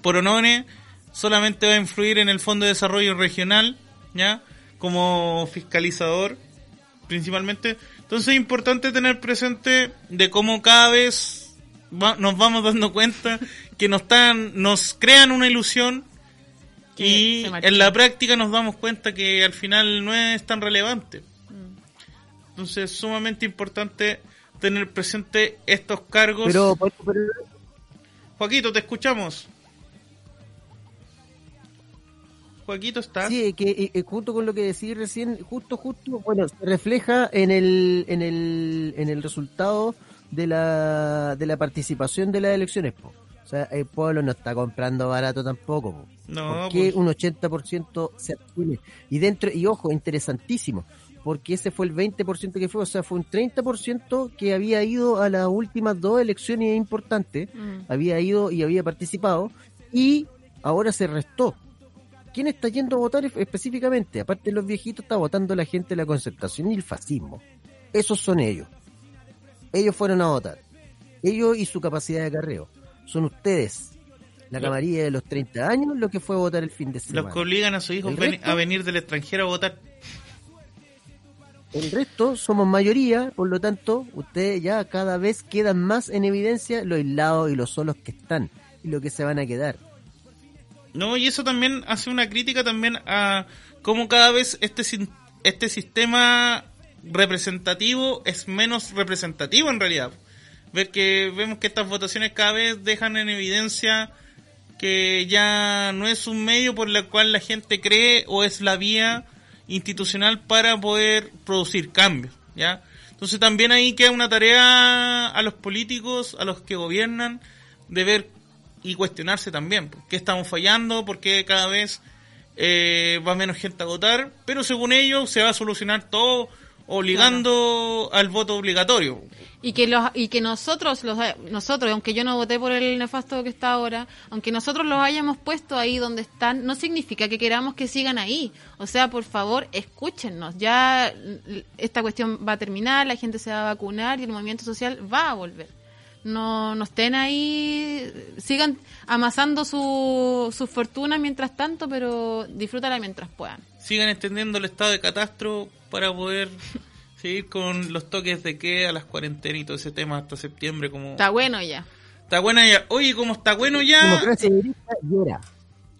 por honores. Solamente va a influir en el Fondo de Desarrollo Regional, ¿ya? Como fiscalizador, principalmente. Entonces es importante tener presente de cómo cada vez va- nos vamos dando cuenta que nos están, nos crean una ilusión Que y en la práctica nos damos cuenta que al final no es tan relevante. Entonces es sumamente importante tener presente estos cargos. Pero, pero- pero- Joaquito, te escuchamos. Joaquito, ¿estás? Sí, que eh, eh, junto con lo que decís recién, justo, justo, bueno, se refleja en el, en el, en el resultado de la, de la participación de las elecciones. po. O sea, el pueblo no está comprando barato tampoco. po. No, porque pues. un 80% se abstiene. Y dentro, y ojo, interesantísimo, porque ese fue el 20% que fue, o sea, fue un 30% que había ido a las últimas dos elecciones importantes, Mm. había ido y había participado, y ahora se restó. ¿Quién está yendo a votar es- específicamente? Aparte de los viejitos, está votando la gente de la concertación y el fascismo. Esos son ellos. Ellos fueron a votar. Ellos y su capacidad de carreo. Son ustedes, la camarilla de los 30 años, lo que fue a votar el fin de semana. Los que obligan a sus hijos ¿El ven- resto? a venir del extranjero a votar. El resto somos mayoría, por lo tanto, ustedes ya cada vez quedan más en evidencia lo aislados y los solos que están y lo que se van a quedar. No, y eso también hace una crítica también a cómo cada vez este, este sistema representativo es menos representativo en realidad. Ver que vemos que estas votaciones cada vez dejan en evidencia que ya no es un medio por el cual la gente cree o es la vía institucional para poder producir cambios, ¿ya? Entonces también ahí queda una tarea a los políticos, a los que gobiernan, de ver y cuestionarse también, ¿por qué estamos fallando? ¿Por qué cada vez eh, va menos gente a votar? Pero según ellos se va a solucionar todo obligando al voto obligatorio. Y que los y que nosotros los nosotros, aunque yo no voté por el nefasto que está ahora, aunque nosotros los hayamos puesto ahí donde están, no significa que queramos que sigan ahí. O sea, por favor, escúchennos. Ya mm, esta cuestión va a terminar, la gente se va a vacunar y el movimiento social va a volver. No, no estén ahí, sigan amasando su, su fortuna mientras tanto, pero disfrútala mientras puedan. Sigan extendiendo el estado de catastro para poder seguir con los toques de queda, las cuarentenas y todo ese tema hasta septiembre. como Está bueno ya. Está buena ya. Oye, como está bueno ya. Democracia.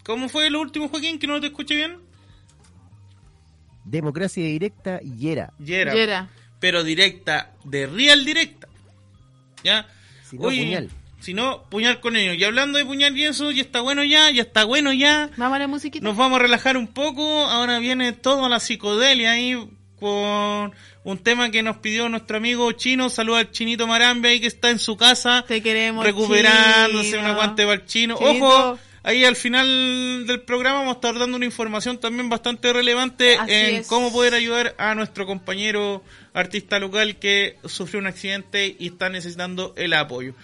¿Cómo fue lo último, Joaquín? Que no te escuché bien. Democracia directa y era. Yera. Yera. Pero directa, de real directa. ¿Ya? Si no, Oye, puñal. Si no, puñal con ellos. Y hablando de puñal y eso, ya está bueno ya, ya está bueno ya. Vamos a la musiquita. Nos vamos a relajar un poco. Ahora viene toda la psicodelia ahí con un tema que nos pidió nuestro amigo chino. Saluda al chinito Marambe ahí que está en su casa Te queremos. recuperándose chino. un aguante para el chino. Chinito. Ojo, ahí al final del programa vamos a estar dando una información también bastante relevante Así en es. cómo poder ayudar a nuestro compañero artista local que sufrió un accidente y está necesitando el apoyo.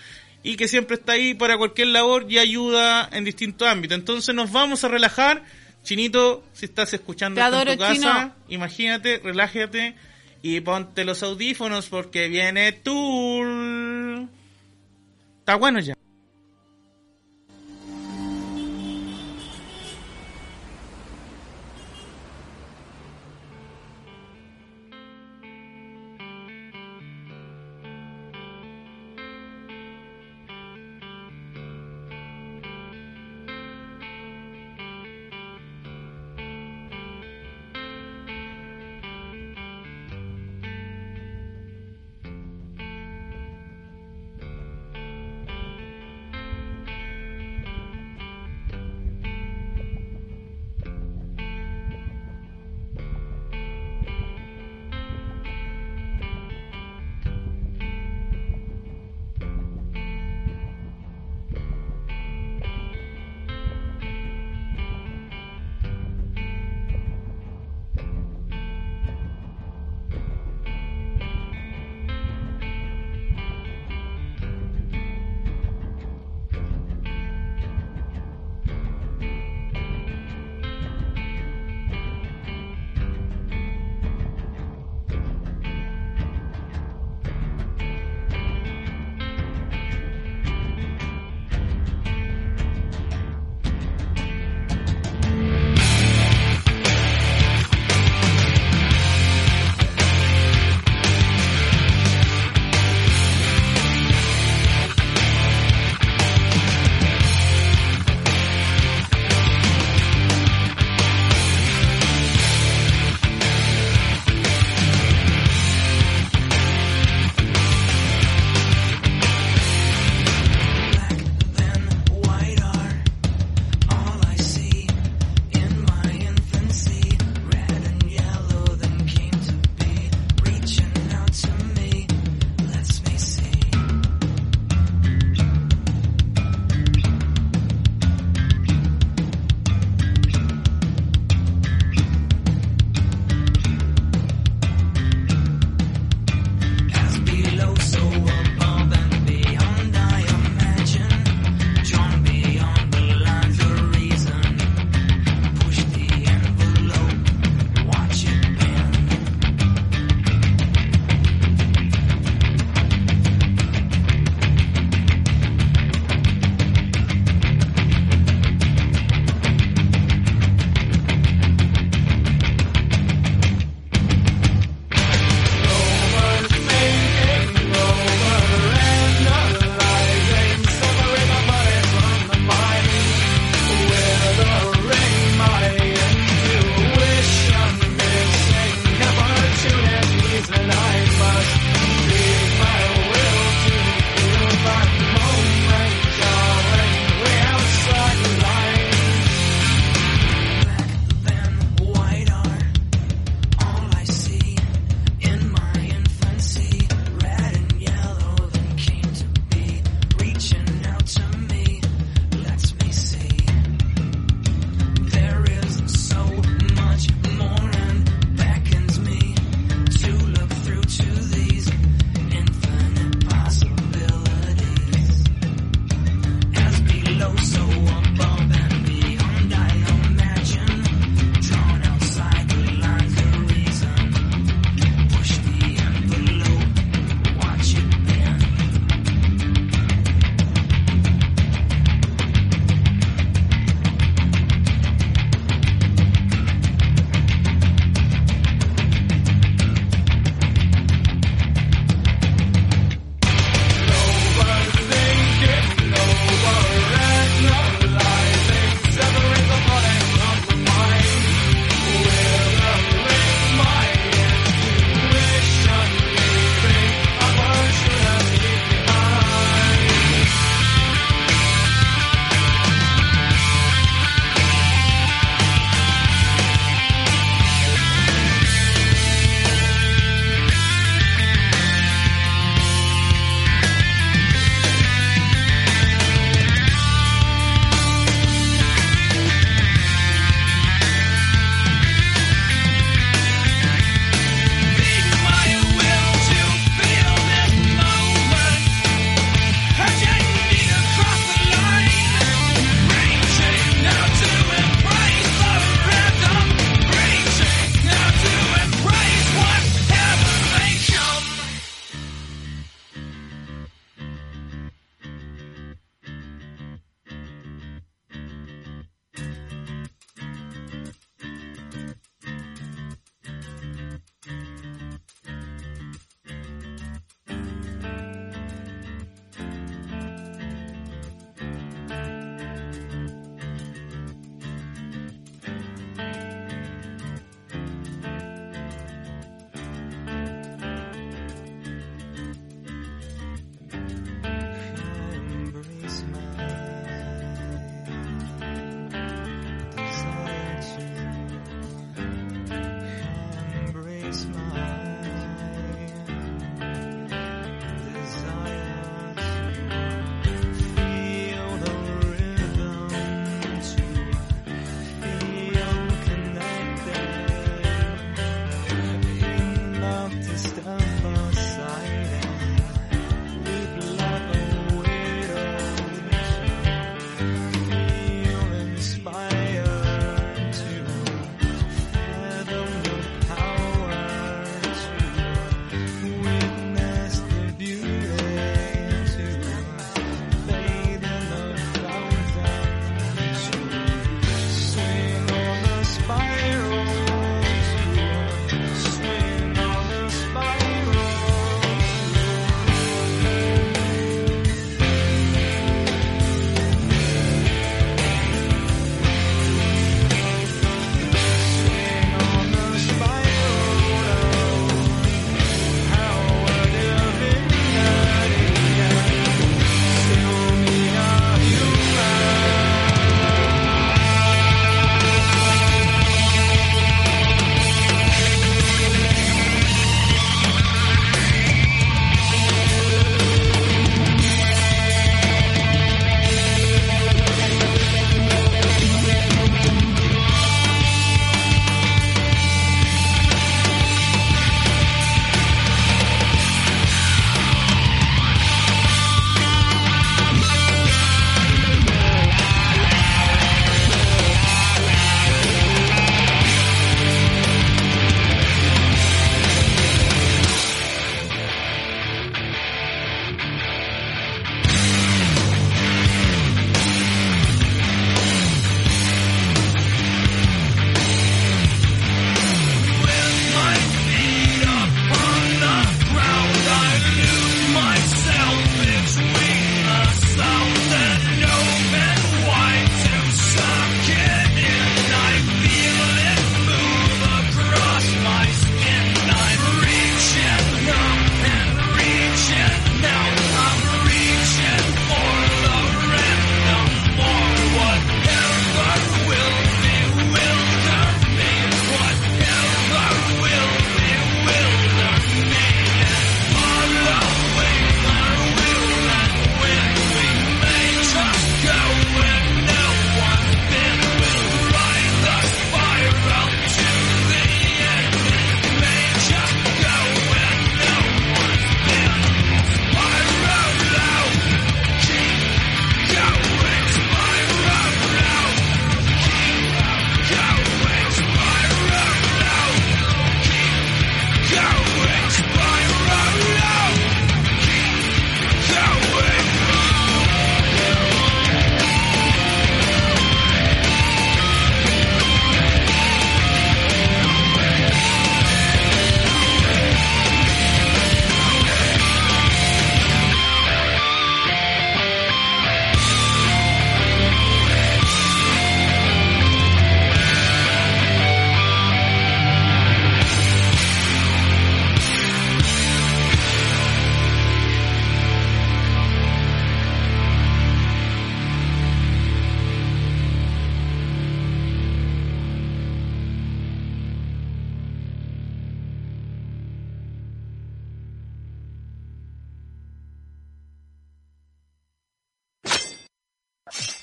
Y que siempre está ahí para cualquier labor y ayuda en distintos ámbitos. Entonces nos vamos a relajar. Chinito, si estás escuchando en tu casa, Chino. imagínate, relájate y ponte los audífonos porque viene Tool. Está bueno ya.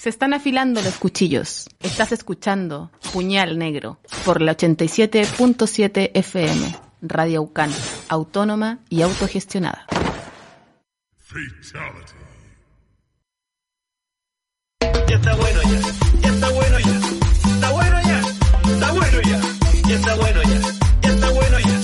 Se están afilando los cuchillos. Estás escuchando Puñal Negro por la 87.7 FM, Radio Ucán, autónoma y autogestionada. Ya está bueno ya, ya está bueno ya, está bueno ya, está bueno ya, ya está bueno ya, ya está bueno ya,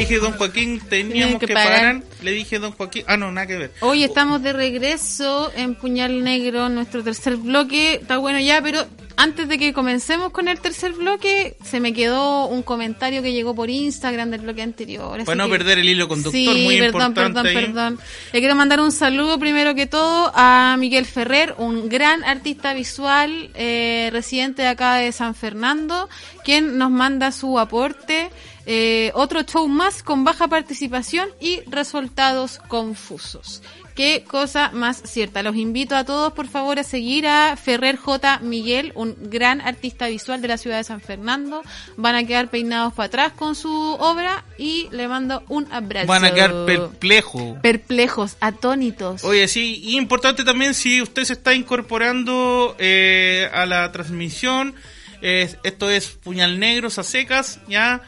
dije don Joaquín, teníamos que, que parar. Le dije don Joaquín, ah no, nada que ver. Hoy estamos de regreso en Puñal Negro, nuestro tercer bloque. Está bueno ya, pero antes de que comencemos con el tercer bloque, se me quedó un comentario que llegó por Instagram del bloque anterior. así Para no que- perder el hilo conductor, Sí, muy perdón, importante perdón, ahí. perdón. Le quiero mandar un saludo primero que todo a Miguel Ferrer, un gran artista visual, eh, residente de acá de San Fernando, quien nos manda su aporte. Eh, otro show más con baja participación y resultados confusos. Qué cosa más cierta. Los invito a todos, por favor, a seguir a Ferrer J. Miguel, un gran artista visual de la ciudad de San Fernando. Van a quedar peinados para atrás con su obra y le mando un abrazo. Van a quedar perplejos. perplejos, atónitos. Oye, sí, y importante también si usted se está incorporando eh, a la transmisión, eh, esto es Puñal Negros a secas, ya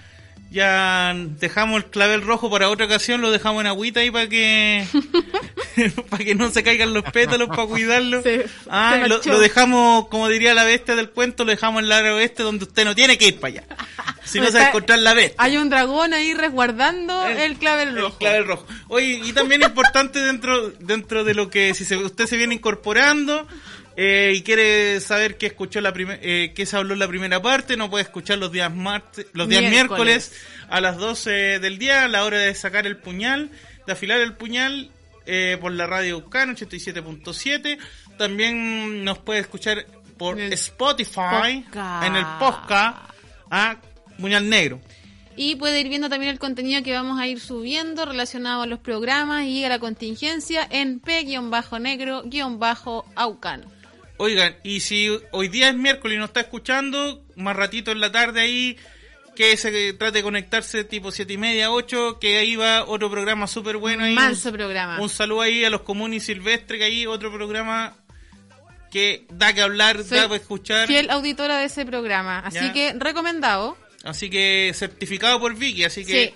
ya dejamos el clavel rojo para otra ocasión, lo dejamos en agüita ahí para que para que no se caigan los pétalos, para cuidarlo. Se- ah, se lo, dejamos, como diría la bestia del cuento, lo dejamos en el área oeste donde usted no tiene que ir para allá. Si no se va a encontrar la bestia. Hay un dragón ahí resguardando El- el, clavel rojo. El clavel rojo. Oye, y también importante dentro dentro de lo que si se- usted se viene incorporando eh, y quiere saber qué escuchó la eh, qué se habló en la primera parte, no puede escuchar los días martes, los días Miércoles. miércoles a las 12 del día a la hora de sacar el puñal, de afilar el puñal eh, por la radio Ucano 87.7. También nos puede escuchar por el Spotify, podcast. en el podcast, a Puñal Negro. Y puede ir viendo también el contenido que vamos a ir subiendo relacionado a los programas y a la contingencia en P-negro-aucan. Oigan, y si hoy día es miércoles y nos está escuchando, más ratito en la tarde ahí, que se trate de conectarse tipo siete y media, 8, que ahí va otro programa súper bueno ahí. Manso programa. un saludo ahí a los comunes silvestres, que ahí otro programa que da que hablar, Soy da que escuchar. Fiel auditora de ese programa. Así Ya. que recomendado. Así que certificado por Vicky, así que Sí.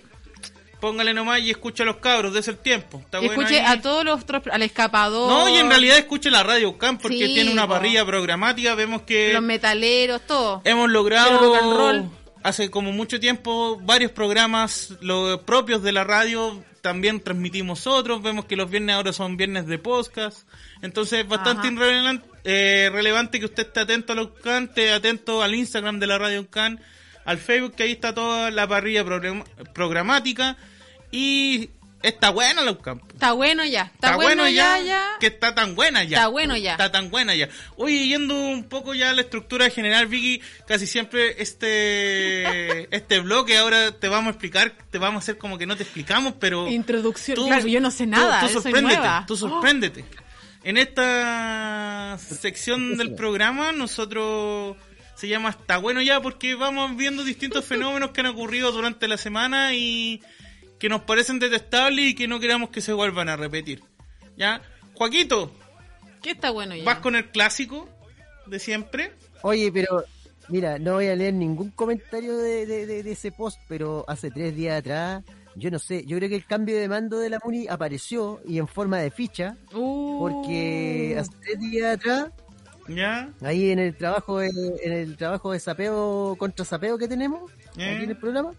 Póngale nomás y escucha a los cabros, de el tiempo. Está Y bueno escuche a todos los otros, al escapador. No, y en realidad escuche la radio Camp porque Sí, tiene una po. parrilla programática, vemos que... Los metaleros, todo. Hemos logrado hace como mucho tiempo varios programas los propios de la radio, también transmitimos otros, vemos que los viernes ahora son viernes de podcast, entonces es bastante Ajá. irrelevan- eh, relevante que usted esté atento a los can, esté atento al Instagram de la radio can, al Facebook que ahí está toda la parrilla program- programática y está buena la UCAM. Está bueno ya. Está, bueno, ya, ya. Que está tan buena ya. Está bueno ya. Está tan buena ya. Oye, yendo un poco ya a la estructura general, Vicky, casi siempre este este bloque ahora te vamos a explicar, te vamos a hacer como que no te explicamos, pero... Introducción. claro, yo no sé nada. Tú, soy sorpréndete, nueva. tú sorpréndete. En esta sección del programa nosotros se llama Está bueno ya porque vamos viendo distintos fenómenos que han ocurrido durante la semana y que nos parecen detestables y que no queramos que se vuelvan a repetir. ¿Ya? Joaquito, ¿Qué está bueno ya? ¿vas con el clásico de siempre? Oye, pero mira, no voy a leer ningún comentario de, de- de- de ese post, pero hace tres días atrás, yo no sé, yo creo que el cambio de mando de la MUNI apareció y en forma de ficha, Uh. porque hace tres días atrás, ¿Ya? ahí en el trabajo de, en el trabajo de sapeo contra sapeo que tenemos, Eh. aquí en el programa,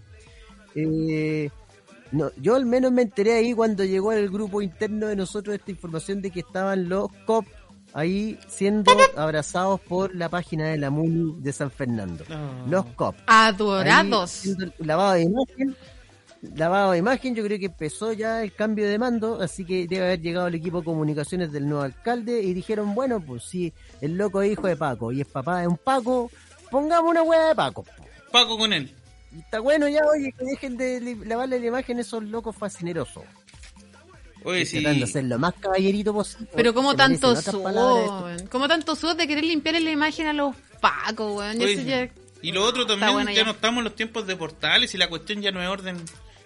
eh, no, yo al menos me enteré ahí cuando llegó al grupo interno de nosotros esta información de que estaban los COP ahí siendo abrazados por la página de la MUNI de San Fernando. Ah. Los COP. Adorados. Ahí el lavado de imagen. Lavado de imagen, yo creo que empezó ya el cambio de mando, así que debe haber llegado el equipo de comunicaciones del nuevo alcalde y dijeron, bueno, pues si el loco es hijo de Paco y es papá de un Paco, pongamos una hueá de Paco. Paco con él. Y está bueno ya, oye, que dejen de lavarle la imagen a esos locos fascinerosos. Oye, sí. Tratando de ser lo más caballerito posible. Pero como tanto weón. como tanto sud de querer limpiarle la imagen a los pacos, weón. Oye, ya- Y lo otro también, bueno ya ya. no estamos en los tiempos de portales y la cuestión ya no es orden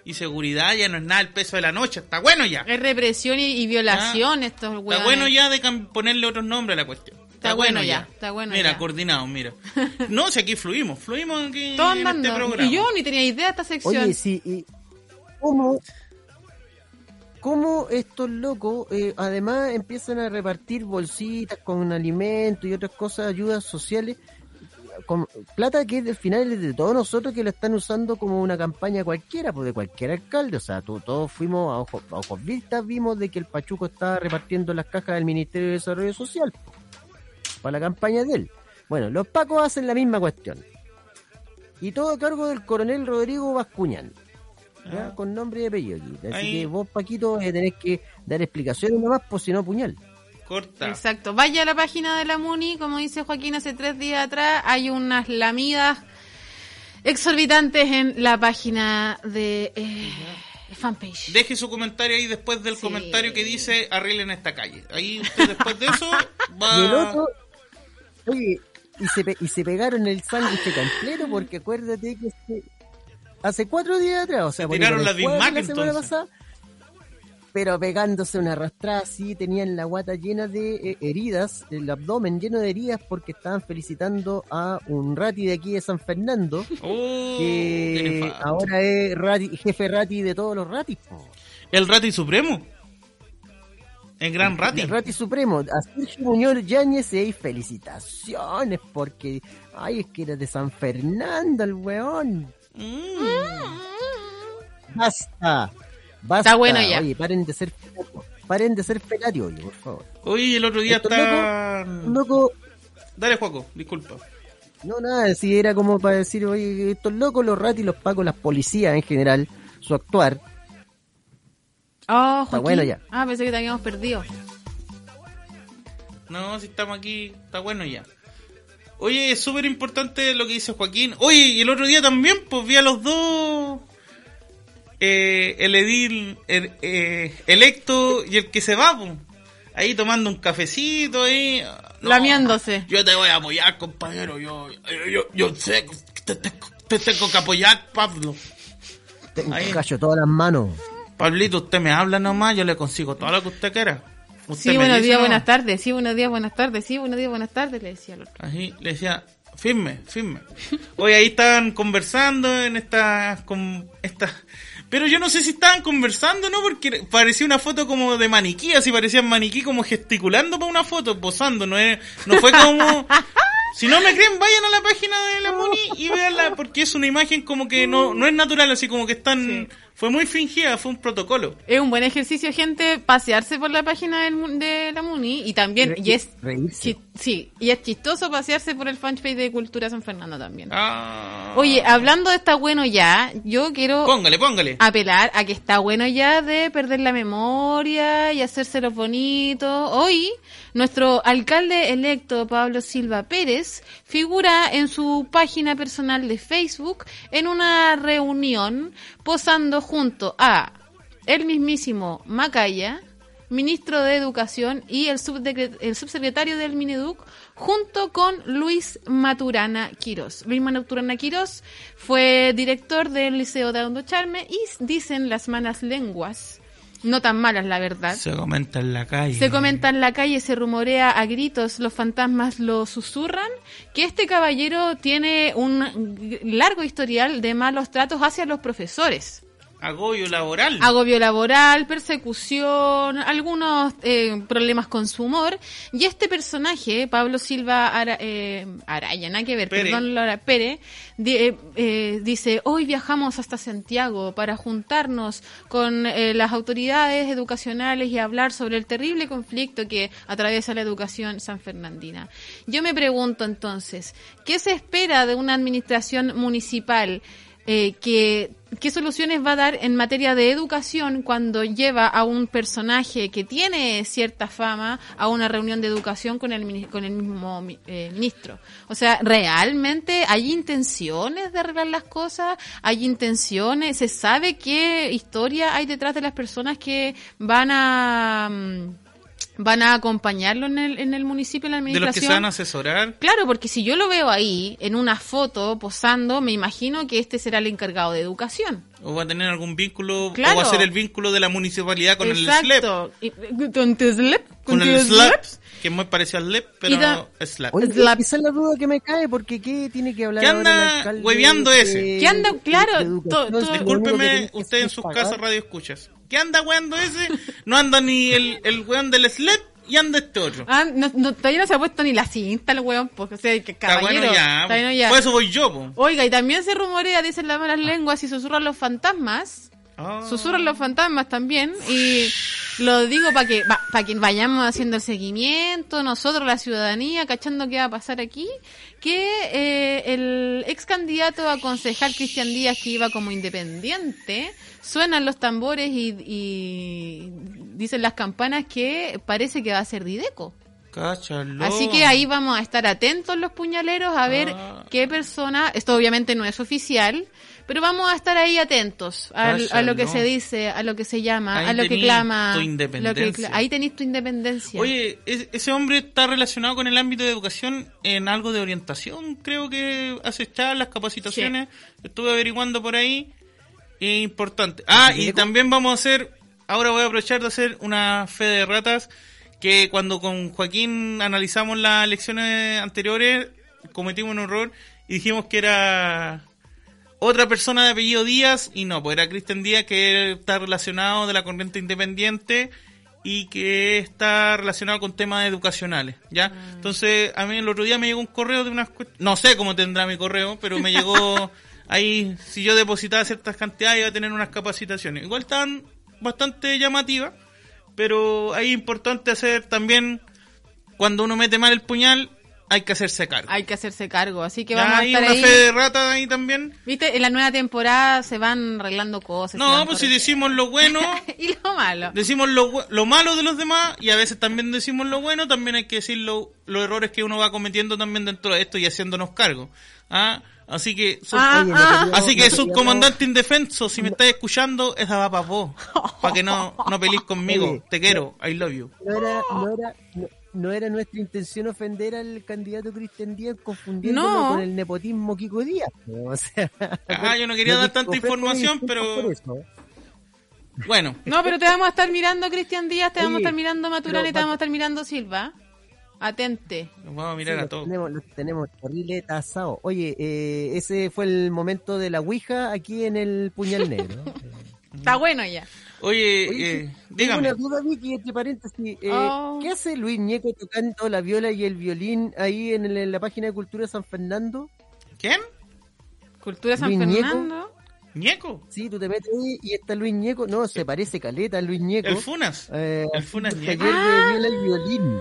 y seguridad, ya no es nada el peso de la noche, está bueno ya. Es represión y, y violación estos Está hueones. bueno ya de ponerle otros nombres a la cuestión. Está, bueno ya, está bueno Mira, ya. coordinado, mira. No, si aquí fluimos, fluimos aquí Todo en andando. este programa. y yo ni tenía idea de esta sección. Oye, sí, y ¿cómo, cómo estos locos eh, además empiezan a repartir bolsitas con alimentos y otras cosas, ayudas sociales, con plata que al final es de todos nosotros que la están usando como una campaña cualquiera, pues de cualquier alcalde, o sea, tú- todos fuimos a ojos, a ojos vistas, vimos de que el Pachuco estaba repartiendo las cajas del Ministerio de Desarrollo Social po, para la campaña de él. Bueno, los pacos hacen la misma cuestión. Y todo a cargo del coronel Rodrigo Bascuñán. Ah. Con nombre y apellido aquí. Así Ahí. que vos, Paquito, eh, tenés que dar explicaciones nomás, pues si no, puñal. Corta. Exacto. Vaya a la página de la MUNI, como dice Joaquín hace tres días atrás, hay unas lamidas exorbitantes en la página de eh, fanpage. Deje su comentario ahí después del Sí. comentario que dice arreglen esta calle. Ahí usted después de eso va... Y el otro, oye, y se, pe- y se pegaron el sándwich completo porque acuérdate que se- hace cuatro días atrás, o sea, ahí tiraron la la semana entonces. pasada, pero pegándose una arrastrada así, tenían la guata llena de eh, heridas, el abdomen lleno de heridas porque estaban felicitando a un rati de aquí de San Fernando, Oh, que ahora es rati- jefe rati de todos los ratis. El Rati Supremo. El Gran Rati. El Rati Supremo, a Sergio Muñoz Yáñez, y felicitaciones, porque, ay, es que era de San Fernando el weón. Mm. Basta, basta. Está bueno ya. Oye, paren de ser paren de ser felarios, oye, por favor. Oye, el otro día está... Loco, Dale, Juaco, disculpa. no nada, si era como para decir, oye, estos locos, los ratis, los pacos, las policías en general, su actuar, Oh, Está bueno ya. Ah, pensé que te habíamos perdido. No, si estamos aquí, está bueno ya. Oye, es súper importante lo que dice Joaquín. Oye, y el otro día también, pues vi a los dos, eh, el edil el, eh, electo y el que se va. Ahí tomando un cafecito, ahí. No, Lamiéndose. Yo te voy a apoyar, compañero. Yo, yo, yo, yo sé que te, te- te tengo que apoyar, Pablo. te Ahí. callo todas las manos. Pablito, usted me habla nomás, yo le consigo todo lo que usted quiera. Usted Sí, me buenos dice días, buenas tardes. Sí, buenos días, buenas tardes. Sí, buenos días, buenas tardes, le decía el otro. Así le decía, firme, firme. Hoy ahí estaban conversando en esta, con esta, pero yo no sé si estaban conversando, ¿no? Porque parecía una foto como de maniquí, así parecían maniquí como gesticulando para una foto, posando, no es, no fue como, si no me creen, vayan a la página de la Moni y véanla, porque es una imagen como que no, no es natural, así como que están, fue muy fingida, fue un protocolo. Es un buen ejercicio, gente, pasearse por la página del mu- de la MUNI y también, Re- y es, sí, y es chistoso pasearse por el fanpage de Cultura San Fernando también. Ah. Oye, hablando de está bueno ya, yo quiero póngale, póngale. apelar a que está bueno ya de perder la memoria y hacérselo bonito. Hoy, nuestro alcalde electo, Pablo Silva Pérez, figura en su página personal de Facebook en una reunión posando junto a el mismísimo Macaya, ministro de Educación y el, el subsecretario del Mineduc, junto con Luis Maturana Quirós. Luis Maturana Quirós fue director del Liceo de Hondo Charme y dicen las malas lenguas, no tan malas la verdad. Se comenta en la calle. Se comenta en la calle, se rumorea a gritos, los fantasmas lo susurran, que este caballero tiene un largo historial de malos tratos hacia los profesores Agobio laboral. agobio laboral, persecución, algunos eh, problemas con su humor. Y este personaje, Pablo Silva Ara, eh, Araya, nada que ver, perdón, Laura Pérez, di- eh, eh, dice, hoy viajamos hasta Santiago para juntarnos con las autoridades educacionales y hablar sobre el terrible conflicto que atraviesa la educación sanfernandina. Yo me pregunto entonces, ¿qué se espera de una administración municipal? eh, que qué soluciones va a dar en materia de educación cuando lleva a un personaje que tiene cierta fama a una reunión de educación con el con el mismo mi- eh, ministro. O sea, realmente hay intenciones de arreglar las cosas, hay intenciones, se sabe qué historia hay detrás de las personas que van a mm, van a acompañarlo en el en el municipio en la de los que administración. se van a asesorar. Claro, porque si yo lo veo ahí, en una foto, posando, me imagino que este será el encargado de educación. O va a tener algún vínculo, Claro. o va a ser el vínculo de la municipalidad con el SLEP. Exacto. Con tu slep. Con el SLEP, slep. que es muy parecido al LEP, pero da- SLEP. Oye, la- esa es la duda que me cae, porque ¿qué tiene que hablar ¿Qué anda hueveando ese? ¿Qué anda- claro, Discúlpeme usted en sus casas radio escuchas. ¿Qué anda weando ese? No anda ni el, el weón del SLEP y anda este otro. Ah, no, no, todavía no se ha puesto ni la cinta el weón, porque o sea, que caballero. bueno ya. está bueno ya. Por eso voy yo, po. Oiga, y también se rumorea, dicen las malas lenguas y susurran los fantasmas. Ah. Susurran los fantasmas también. Y lo digo para que para que vayamos haciendo el seguimiento, nosotros, la ciudadanía, cachando qué va a pasar aquí. Que eh, el ex candidato a concejal Cristian Díaz, que iba como independiente, suenan los tambores y, y dicen las campanas que parece que va a ser Dideco. Cáchalo. Así que ahí vamos a estar atentos los puñaleros a ver Ah. qué persona, esto obviamente no es oficial, pero vamos a estar ahí atentos al- a, lo que se dice, a lo que se llama, Ahí a lo que clama. tu lo que independencia. ahí tenéis tu independencia. Oye, es- ese hombre está relacionado con el ámbito de educación en algo de orientación. Creo que hace charlas, capacitaciones. Estuve averiguando por ahí. Es importante. Ah, y también vamos a hacer. Ahora voy a aprovechar de hacer una fe de ratas. Que cuando con Joaquín analizamos las elecciones anteriores, cometimos un error y dijimos que era otra persona de apellido Díaz y no, pues era Cristian Díaz que está relacionado de la corriente independiente y que está relacionado con temas educacionales, ¿ya? Entonces, a mí el otro día me llegó un correo de unas no sé cómo tendrá mi correo, pero me llegó ahí, si yo depositaba ciertas cantidades iba a tener unas capacitaciones. Igual estaban bastante llamativas, pero ahí es importante hacer también, cuando uno mete mal el puñal, hay que hacerse cargo. Hay que hacerse cargo, así que Ya vamos a hay estar una ahí. fe de rata ahí también. Viste, en la nueva temporada se van arreglando cosas. No, pues si decimos lo bueno, y lo malo. decimos lo, lo malo de los demás y a veces también decimos lo bueno, también hay que decir lo- los errores que uno va cometiendo también dentro de esto y haciéndonos cargo. ¿Ah? Así que, sub- Ah, ah. así que subcomandante indefenso, si me estás escuchando, esa va para vos. Para que no, no pelees conmigo. Oye, Te quiero. I love you. No era, no era, no, no era nuestra intención ofender al candidato Cristian Díaz confundiéndolo No. con el nepotismo Kiko Díaz. ¿no? O sea, Ah, yo no quería dar tanta información, pero-. Bueno, No, pero te vamos a estar mirando Cristian Díaz, te vamos a estar mirando Maturana y te vamos a estar mirando Silva. Atente. nos vamos a mirar Sí, a todos. Tenemos, los tenemos terrible tasado. Oye, eh, ese fue el momento de la Ouija aquí en el Puñal Negro. Está bueno ya. Oye, Oye, eh, Tengo dígame. una duda, Vicky, entre paréntesis. Eh, Oh. ¿Qué hace Luis Ñeco tocando la viola y el violín ahí en, el- en la página de Cultura San Fernando? ¿Quién? Cultura San Luis. Fernando. ¿Ñeco? Sí, tú te metes ahí y está Luis Ñeco. No, se parece caleta a Luis Ñeco. ¿El Funas? Eh, el Funas taller Ñeco. de viola y violín.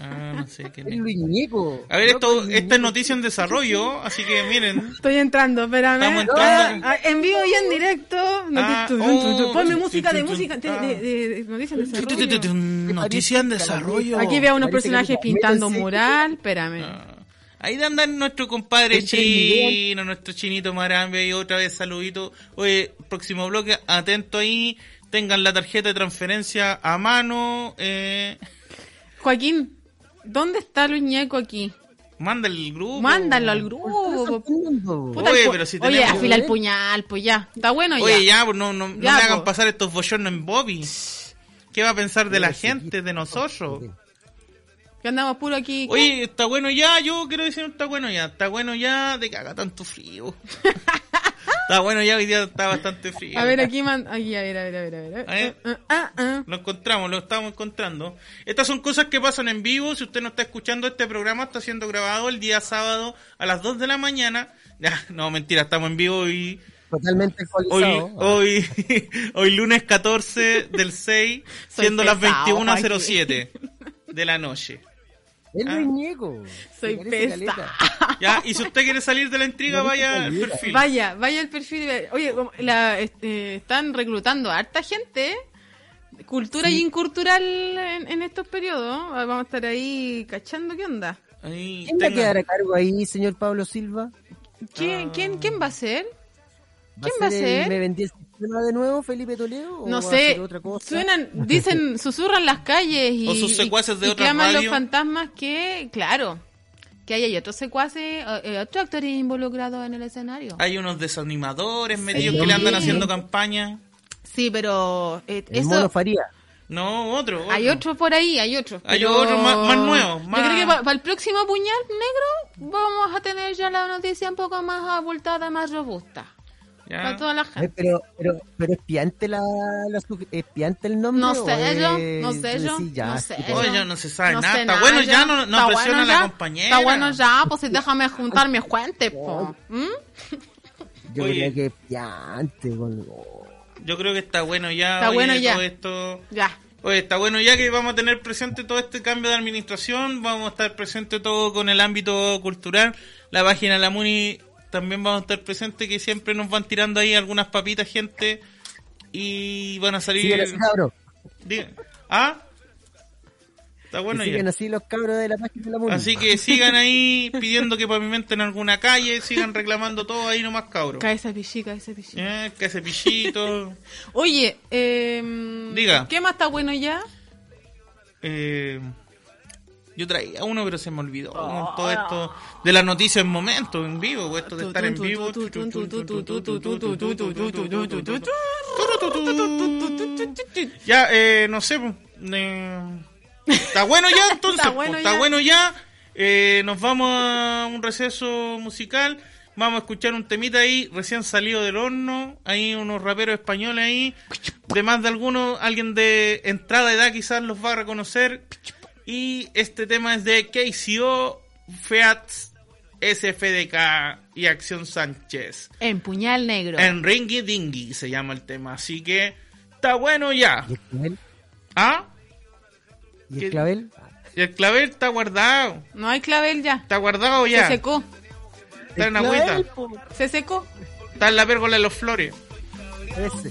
Ah, no sé Ñeco. A ver, esto, esta es noticia en desarrollo, así que miren. Estoy entrando, espérame. Estamos entrando. Ah, en vivo y en directo. Ah, oh, Ponme música de música de, ah. noticias en desarrollo. Noticia en desarrollo. Aquí veo a unos personajes pintando mural. Espérame. Ah, Ahí de andar nuestro compadre Miguel. chino, nuestro chinito Marambe y otra vez saludito. Oye, próximo bloque, atento ahí, tengan la tarjeta de transferencia a mano, eh, Joaquín, ¿dónde está Luis Ñeco aquí? manda el grupo. Mándalo al grupo. Puta, Oye, el pu- pero si Oye, tenemos- afila el puñal, pues ya. Está bueno ya. Oye, ya, pues no, no, no Ya, me pues. hagan pasar estos bochornos en Bobby. ¿Qué va a pensar de la Oye, gente, de nosotros? Que andamos puro aquí. Oye, está bueno ya, yo quiero decir, está bueno ya, está bueno ya de que haga tanto frío. está bueno ya, hoy día está bastante frío. A ver, aquí, man... aquí, a ver, a ver, a ver, a ver. A ver. Ah, ah, ah. Lo encontramos, lo estamos encontrando. Estas son cosas que pasan en vivo. Si usted no está escuchando este programa, está siendo grabado el día sábado a las 2 de la mañana. Ya, no, mentira, estamos en vivo y Totalmente hoy, actualizado. hoy, hoy lunes 14 del 6, Soy siendo las pesado, 21.07 de la noche. Es Luis Ñeco. Soy Se parece pesa. Ya, y si usted quiere salir de la intriga, vaya al perfil. Vaya, vaya el perfil. Oye, la, este, están reclutando a harta gente, cultura y incultural en, en estos periodos. Ah, Vamos a estar ahí cachando qué onda. Ahí ¿Quién va a quedar a cargo ahí, señor Pablo Silva? ¿Quién, quién, quién va a ser? ¿Quién ¿Va a ser? ser? el ¿Me vendí de nuevo, Felipe Toledo? ¿O No sé, otra cosa? suenan, dicen, susurran las calles y, O sus secuaces de y otras claman los fantasmas que, claro, Que ahí hay otros secuaces, eh, eh, otros actores involucrados en el escenario. Hay unos desanimadores medios Sí. que le andan haciendo campaña. Sí, pero eh, El eso... mono Faría. No, otro. Hay otros por ahí, hay otros. Hay pero- otros más- más nuevos, más- Yo creo que para el próximo puñal negro vamos a tener ya la noticia un poco más abultada, más robusta. Ya. Para toda la Eh, gente. Pero, pero, pero es piante la, la es piante el nombre. No o sé yo, es- no sé yo, sí, ya, no sé Oye, yo. no se sabe nada. sé Está bueno ya, no, no presiona bueno a la ya. compañera. Está bueno ya, pues si déjame juntar mis fuentes, po. ¿Mm? Yo Oye. creo que es piante. bueno, oh. Yo creo que está bueno ya. Está oye, bueno ya. todo esto. Ya. Oye, está bueno ya que vamos a tener presente todo este cambio de administración, vamos a estar presente todo con el ámbito cultural, la página de la MUNI también vamos a estar presente que siempre nos van tirando ahí algunas papitas gente y van a salir... Siguen así, cabros. ¿Ah? Está bueno siguen ya. así los cabros de la página de la MUNI. Así que sigan ahí pidiendo que pavimenten alguna calle, sigan reclamando todo ahí nomás cabros. Cae esa pichí, cae esa pichí. Eh, que ese pichito. Oye, eh, Diga. ¿qué más está bueno ya? Eh, yo traía uno, pero se me olvidó. con todo esto de las noticias en momento, en vivo, pues, esto de estar en vivo. Ya, eh, no sé. pues, eh, está bueno ya, entonces. Está pues, bueno ya. bueno ya. Eh, nos vamos a un receso musical. Vamos a escuchar un temita ahí, recién salido del horno. Hay unos raperos españoles ahí. De más de algunos, alguien de entrada edad quizás los va a reconocer. Y este tema es de KCO, Fiat, SFDK y Acción Sánchez. En puñal negro. En Ringy Dingy se llama el tema. Así que está bueno ya. ¿Y el clavel? ¿Ah? ¿Y el clavel? Y el clavel está guardado. No hay clavel ya. Está guardado ya. Se secó. Está en agüita. Se secó. Está en la pérgola de los flores. ese.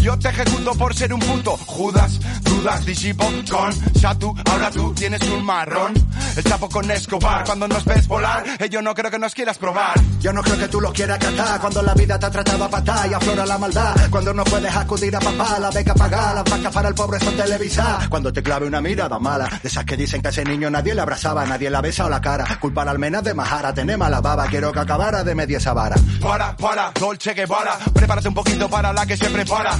yo te ejecuto por ser un puto, Judas, dudas, disipo con Satu, ahora tú tienes un marrón, el chapo con Escobar, cuando nos ves volar, eh, yo no creo que nos quieras probar. Yo no creo que tú lo quieras catar cuando la vida te ha tratado a patar y aflora la maldad. Cuando no puedes acudir a papá, la beca pagar, las vacas para el pobre son televisar. Cuando te clave una mirada mala, de esas que dicen que a ese niño nadie le abrazaba, nadie la besa o la cara. Culpar al menos de majara, tener mala baba, quiero que acabara de media esa vara. Para, para, Dolce Guevara, prepárate un poquito para la que se prepara.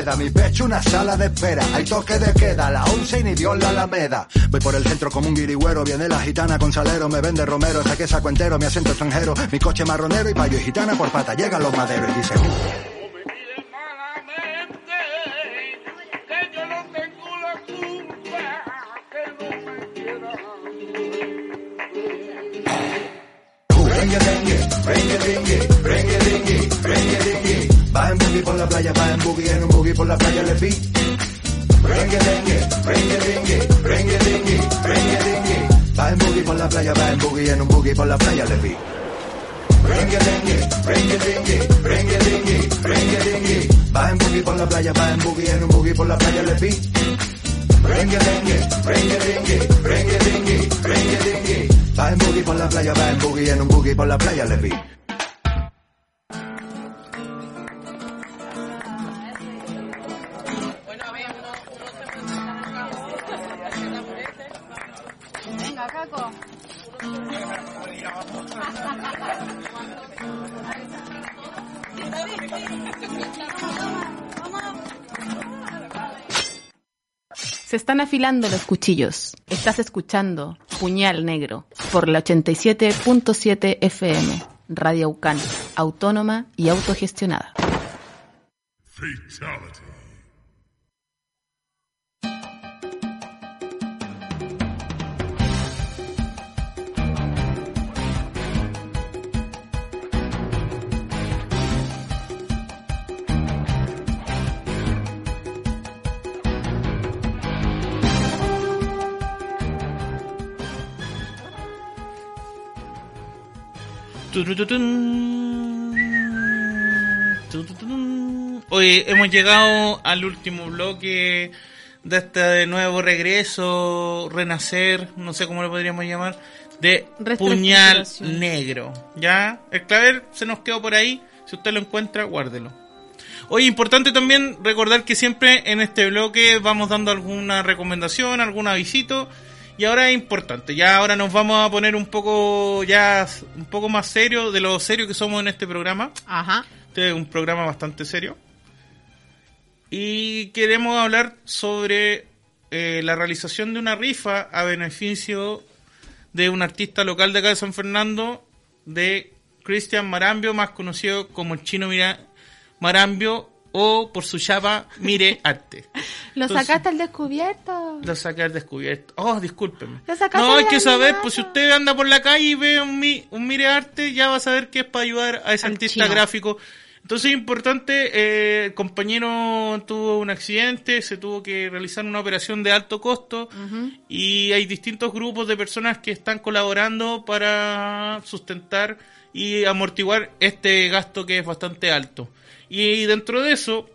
Mi pecho una sala de espera. Hay toque de queda, la once y ni Dios la alameda. Voy por el centro como un guirigüero, viene la gitana con salero, me vende romero, saque saco entero, mi acento extranjero, mi coche marronero y payo y gitana por pata, llegan los maderos y dice... Rengue, rengue, Va en boogie por la playa, va en boogie, en un boogie por la playa le vi. Rengue, rengue, rengue, rengue, rengue, rengue, rengue, rengue. Va en boogie por la playa, va en boogie, en un boogie por la playa le vi. Rengue, rengue, rengue, rengue, rengue, rengue, rengue, rengue. Va en boogie por la playa, va en boogie, en un boogie por la playa le vi. Rengue, rengue, rengue, rengue, rengue, rengue, rengue, rengue. Va en boogie por la playa, va en boogie, en un boogie por la playa le vi. Se están afilando los cuchillos. Estás escuchando Puñal Negro por la 87.7 FM, Radio Ucán, autónoma y autogestionada. Turututun. Hoy hemos llegado al último bloque de este nuevo regreso, renacer, no sé cómo lo podríamos llamar, de Puñal. Negro. ¿Ya? El clavel se nos quedó por ahí. Si usted lo encuentra, guárdelo. Oye, importante también recordar que siempre en este bloque vamos dando alguna recomendación, algún avisito. Y ahora es importante, ya ahora nos vamos a poner un poco ya un poco más serio de lo serio que somos en este programa. Ajá. Este es un programa bastante serio. Y queremos hablar sobre eh, la realización de una rifa a beneficio de un artista local de acá de San Fernando, de Cristian Marambio, más conocido como el chino Mira Marambio, o por su chapa Mire Arte. Lo Entonces- sacaste al descubierto. Lo saqué al descubierto. Oh, discúlpeme. Lo sacaste No, hay que saber, pues si usted anda por la calle y ve un, mi- un mire arte, ya va a saber que es para ayudar a ese Al artista chino. gráfico. Entonces es importante, eh, el compañero tuvo un accidente, se tuvo que realizar una operación de alto costo y hay distintos grupos de personas que están colaborando para sustentar y amortiguar este gasto que es bastante alto. Y dentro de eso,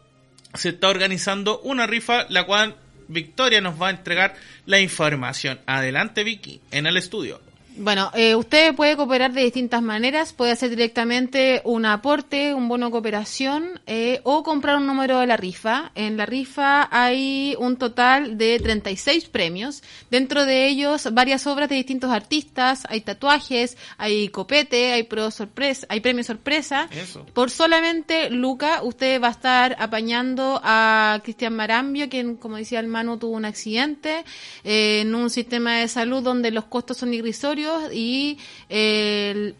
se está organizando una rifa, la cual Victoria nos va a entregar la información. Adelante, Vicky, en el estudio. Bueno, eh, usted puede cooperar de distintas maneras. Puede hacer directamente un aporte, un bono de cooperación eh, o comprar un número de la rifa. En la rifa hay un total de 36 premios. Dentro de ellos, varias obras de distintos artistas. Hay tatuajes, hay copete, hay, pro sorpresa, hay premio sorpresa. Eso. Por solamente Luca, usted va a estar apañando a Cristian Marambio, quien, como decía el Manu, tuvo un accidente eh, en un sistema de salud donde los costos son irrisorios y eh, el-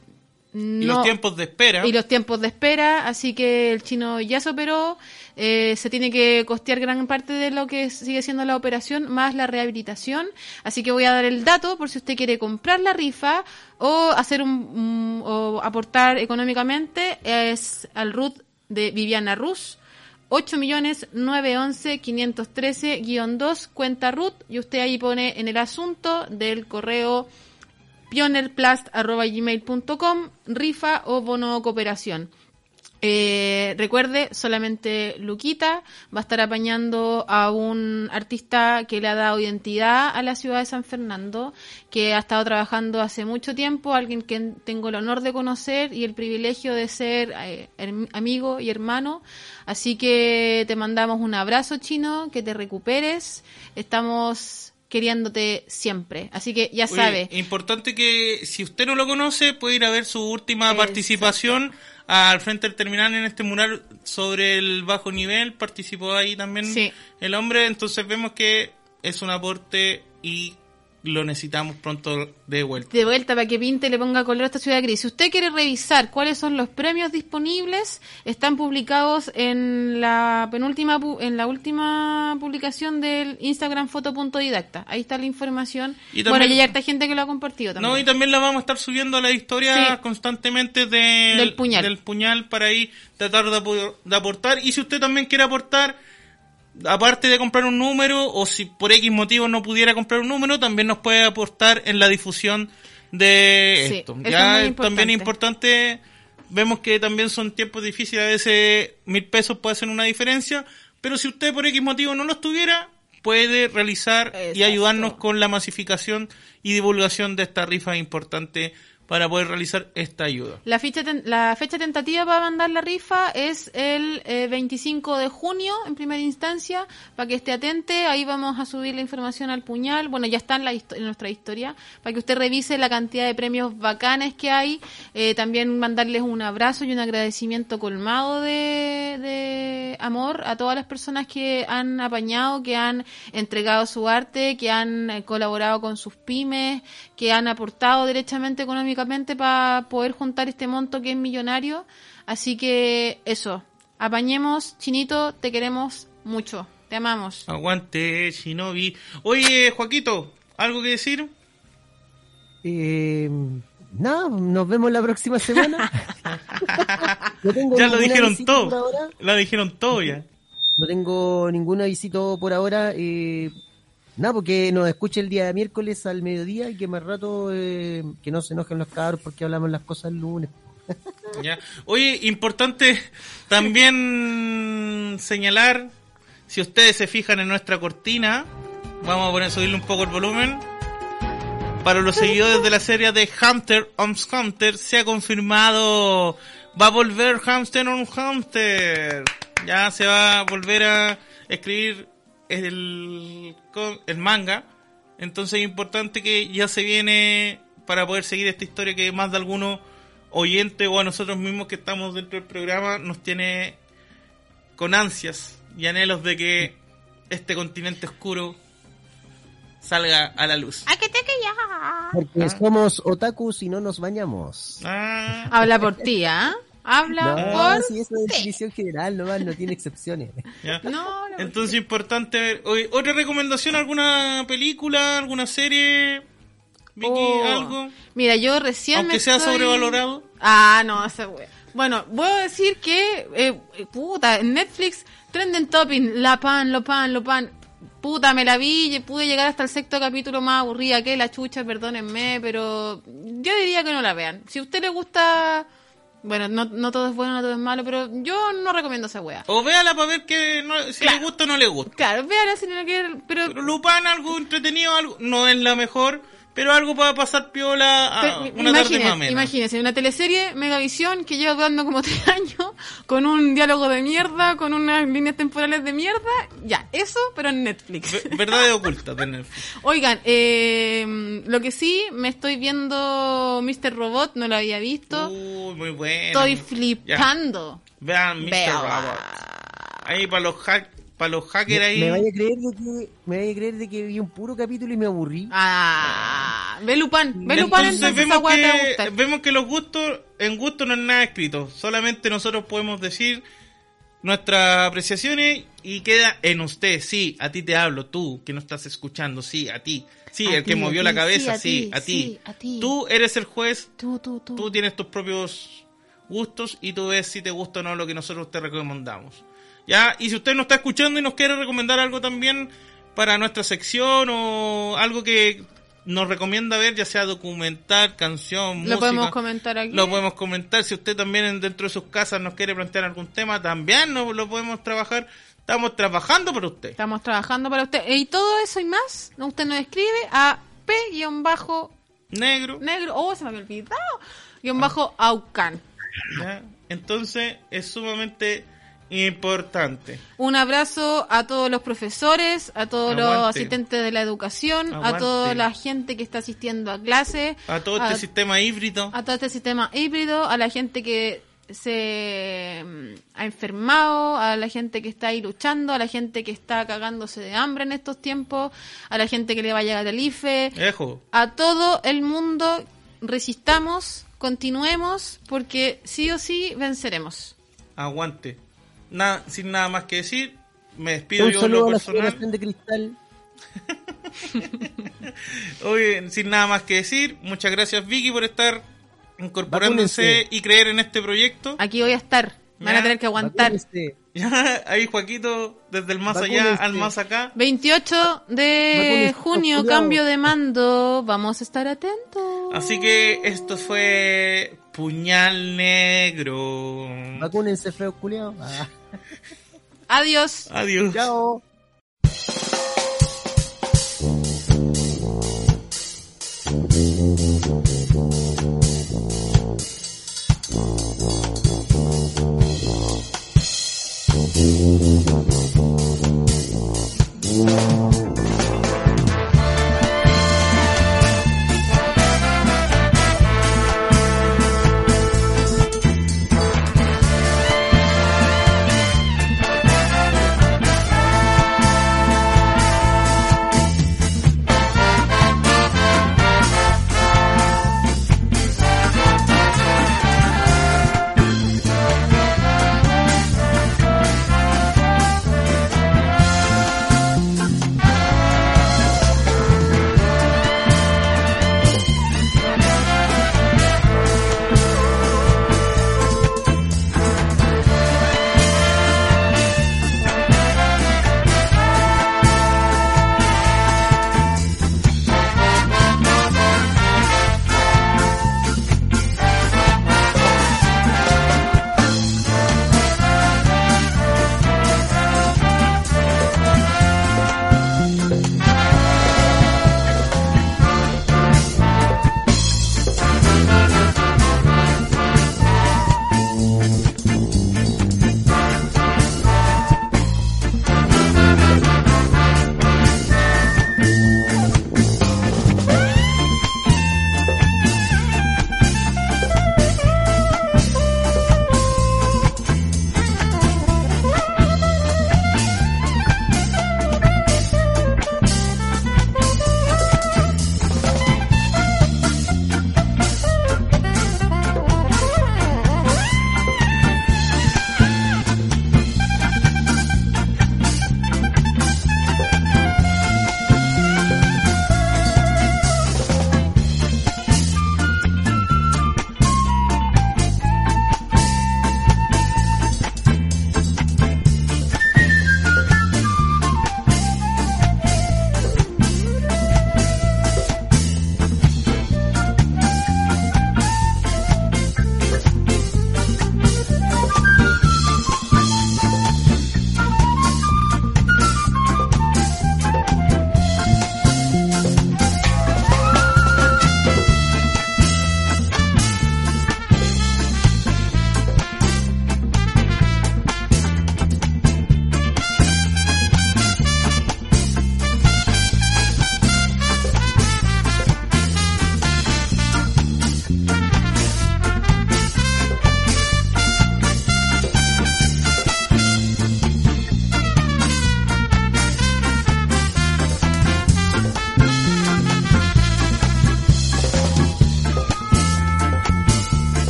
Y no- los tiempos de espera. y los tiempos de espera, así que el chino ya se operó, eh, se tiene que costear gran parte de lo que sigue siendo la operación, más la rehabilitación, así que voy a dar el dato por si usted quiere comprar la rifa o hacer un, un- o aportar económicamente, es al RUT de Viviana Rus. 8.911.513-2 cuenta RUT y usted ahí pone en el asunto del correo pionerplast.gmail.com, rifa o bono cooperación. Eh, recuerde, solamente Luquita va a estar apañando a un artista que le ha dado identidad a la ciudad de San Fernando, que ha estado trabajando hace mucho tiempo, alguien que tengo el honor de conocer y el privilegio de ser eh, amigo y hermano. Así que te mandamos un abrazo chino, que te recuperes. Estamos queriéndote siempre. Así que ya Oye, sabe. Importante que si usted no lo conoce, puede ir a ver su última Exacto. participación al frente del terminal en este mural sobre el bajo nivel, participó ahí también Sí. el hombre, entonces vemos que es un aporte y lo necesitamos pronto de vuelta. de vuelta para que pinte y le ponga color a esta ciudad gris. Si usted quiere revisar cuáles son los premios disponibles, están publicados en la penúltima en la última publicación del Instagram foto.didacta. Ahí está la información. Y bueno, también- y hay harta gente que lo ha compartido también. No, y también la vamos a estar subiendo a la historia Sí. constantemente del, Del puñal. del puñal para ahí tratar de, de aportar. Y si usted también quiere aportar, aparte de comprar un número, o si por X motivo no pudiera comprar un número, también nos puede aportar en la difusión de Sí, esto. eso es Ya muy es importante. también importante, vemos que también son tiempos difíciles, a veces mil pesos puede hacer una diferencia, pero si usted por X motivo no los tuviera, puede realizar y ayudarnos con la masificación y divulgación de esta rifa importante para poder realizar esta ayuda. La, ficha ten- la fecha tentativa para mandar la rifa es el eh, 25 de junio, en primera instancia, para que esté atente. Ahí vamos a subir la información al puñal. Bueno, ya está en, la nuestra historia, para que usted revise la cantidad de premios bacanes que hay. Eh, también mandarles un abrazo y un agradecimiento colmado de, de amor a todas las personas que han apañado, que han entregado su arte, que han eh, colaborado con sus pymes, que han aportado derechamente económicamente para poder juntar este monto que es millonario. Así que eso, apañemos, Chinito, te queremos mucho, te amamos. Aguante, Shinobi. Oye, Joaquito, ¿algo que decir? Eh, nada, nos vemos la próxima semana. Ya lo dijeron todo. Lo dijeron todo ya. No tengo ningún avisito por ahora. Eh, nada, porque nos escuche el día de miércoles al mediodía y que más rato eh, que no se enojen los cabros porque hablamos las cosas el lunes. Ya. Oye, importante también señalar, si ustedes se fijan en nuestra cortina, vamos a poner subirle un poco el volumen. Para los seguidores de la serie de Hunter on Hunter, se ha confirmado, va a volver Hamster on Hunter. Ya se va a volver a escribir el, el manga. Entonces es importante que ya se viene para poder seguir esta historia que más de alguno oyente o a nosotros mismos que estamos dentro del programa nos tiene con ansias y anhelos de que este continente oscuro salga a la luz. ¡Ay, que te que ya! Porque somos otakus y no nos bañamos. Ah, Habla por ti, ¿ah? Habla No, por si eso es definición general, nomás no tiene excepciones. ya. No, no. Entonces importante ver. Oye, ¿Otra recomendación? ¿Alguna película? ¿Alguna serie? Vicky, Oh. algo? Mira, yo recién Aunque me sea estoy- sobrevalorado. Ah, no, esa wea. Bueno, voy a decir que, eh, puta, en Netflix, Trending Topping, La Pan, Lo Pan, Lo Pan. Puta, me la vi y pude llegar hasta el sexto capítulo más aburrida que la chucha, perdónenme, pero yo diría que no la vean. Si a usted le gusta, bueno, no, no todo es bueno, no todo es malo, pero yo no recomiendo esa wea. O véala para ver que no- si Claro. le gusta o no le gusta. Claro, véala si no quiere, pero... Pero Lupin, algo entretenido, algo no es la mejor, pero algo para pasar piola a Pero, una tarde más o menos. imagínese, una teleserie Megavisión que lleva dando como tres años, con un diálogo de mierda, con unas líneas temporales de mierda, ya, eso, pero en Netflix. Ve- Verdades ocultas de Netflix. Oigan, eh, lo que sí, me estoy viendo Mr. Robot, no lo había visto, Uy, muy bueno. estoy Ya. flipando. Vean Mr. Robot. Ahí para los hack, para los hackers ahí. Me vaya a creer de que me vaya a creer de que vi un puro capítulo y me aburrí. Ah, ve Lupin, Entonces vemos que, vemos que los gustos, en gusto no es nada escrito. Solamente nosotros podemos decir nuestras apreciaciones y queda en usted. Sí, a ti te hablo, tú que no estás escuchando, sí, a ti. Sí, A el que movió la cabeza, sí, a ti. sí, a ti. Tú eres el juez, Tú, tú, tú. tú tienes tus propios gustos y tú ves si te gusta o no lo que nosotros te recomendamos. ¿Ya? Y si usted nos está escuchando y nos quiere recomendar algo también para nuestra sección o algo que nos recomienda ver, ya sea documental, canción, música. Lo podemos comentar aquí. Lo podemos comentar. Si usted también en- dentro de sus casas nos quiere plantear algún tema, también no, lo podemos trabajar. Estamos trabajando para usted. Estamos trabajando para usted. Y todo eso y más, usted nos escribe a P-negro. Negro. Oh, se me había olvidado. Guión bajo Aucan. ¿ya? Entonces es sumamente importante. Un abrazo a todos los profesores, a todos los asistentes de la educación, a toda la gente que está asistiendo a clases, A todo este sistema híbrido. a todo este sistema híbrido, a la gente que se mm, ha enfermado, a la gente que está ahí luchando, a la gente que está cagándose de hambre en estos tiempos, a la gente que le va a llegar el IFE, Ejo. a todo el mundo resistamos, continuemos, porque sí o sí venceremos. Aguante. Nada, sin nada más que decir, me despido Un yo en lo saludo a la personal. de cristal. Oye, sin nada más que decir, muchas gracias Vicky por estar incorporándose Vacúnense. y creer en este proyecto. Aquí voy a estar, van Ya, a tener que aguantar. Ya, ahí Joaquito, desde el más allá Vacúnense. al más acá. 28 de Vacúnense, junio, cambio de mando, vamos a estar atentos. Así que esto fue puñal negro. Vacúnense, feo culiao. Ah. Adiós. Adiós. Chao.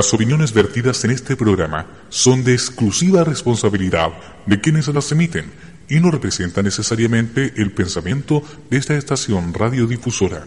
Las opiniones vertidas en este programa son de exclusiva responsabilidad de quienes las emiten y no representan necesariamente el pensamiento de esta estación radiodifusora.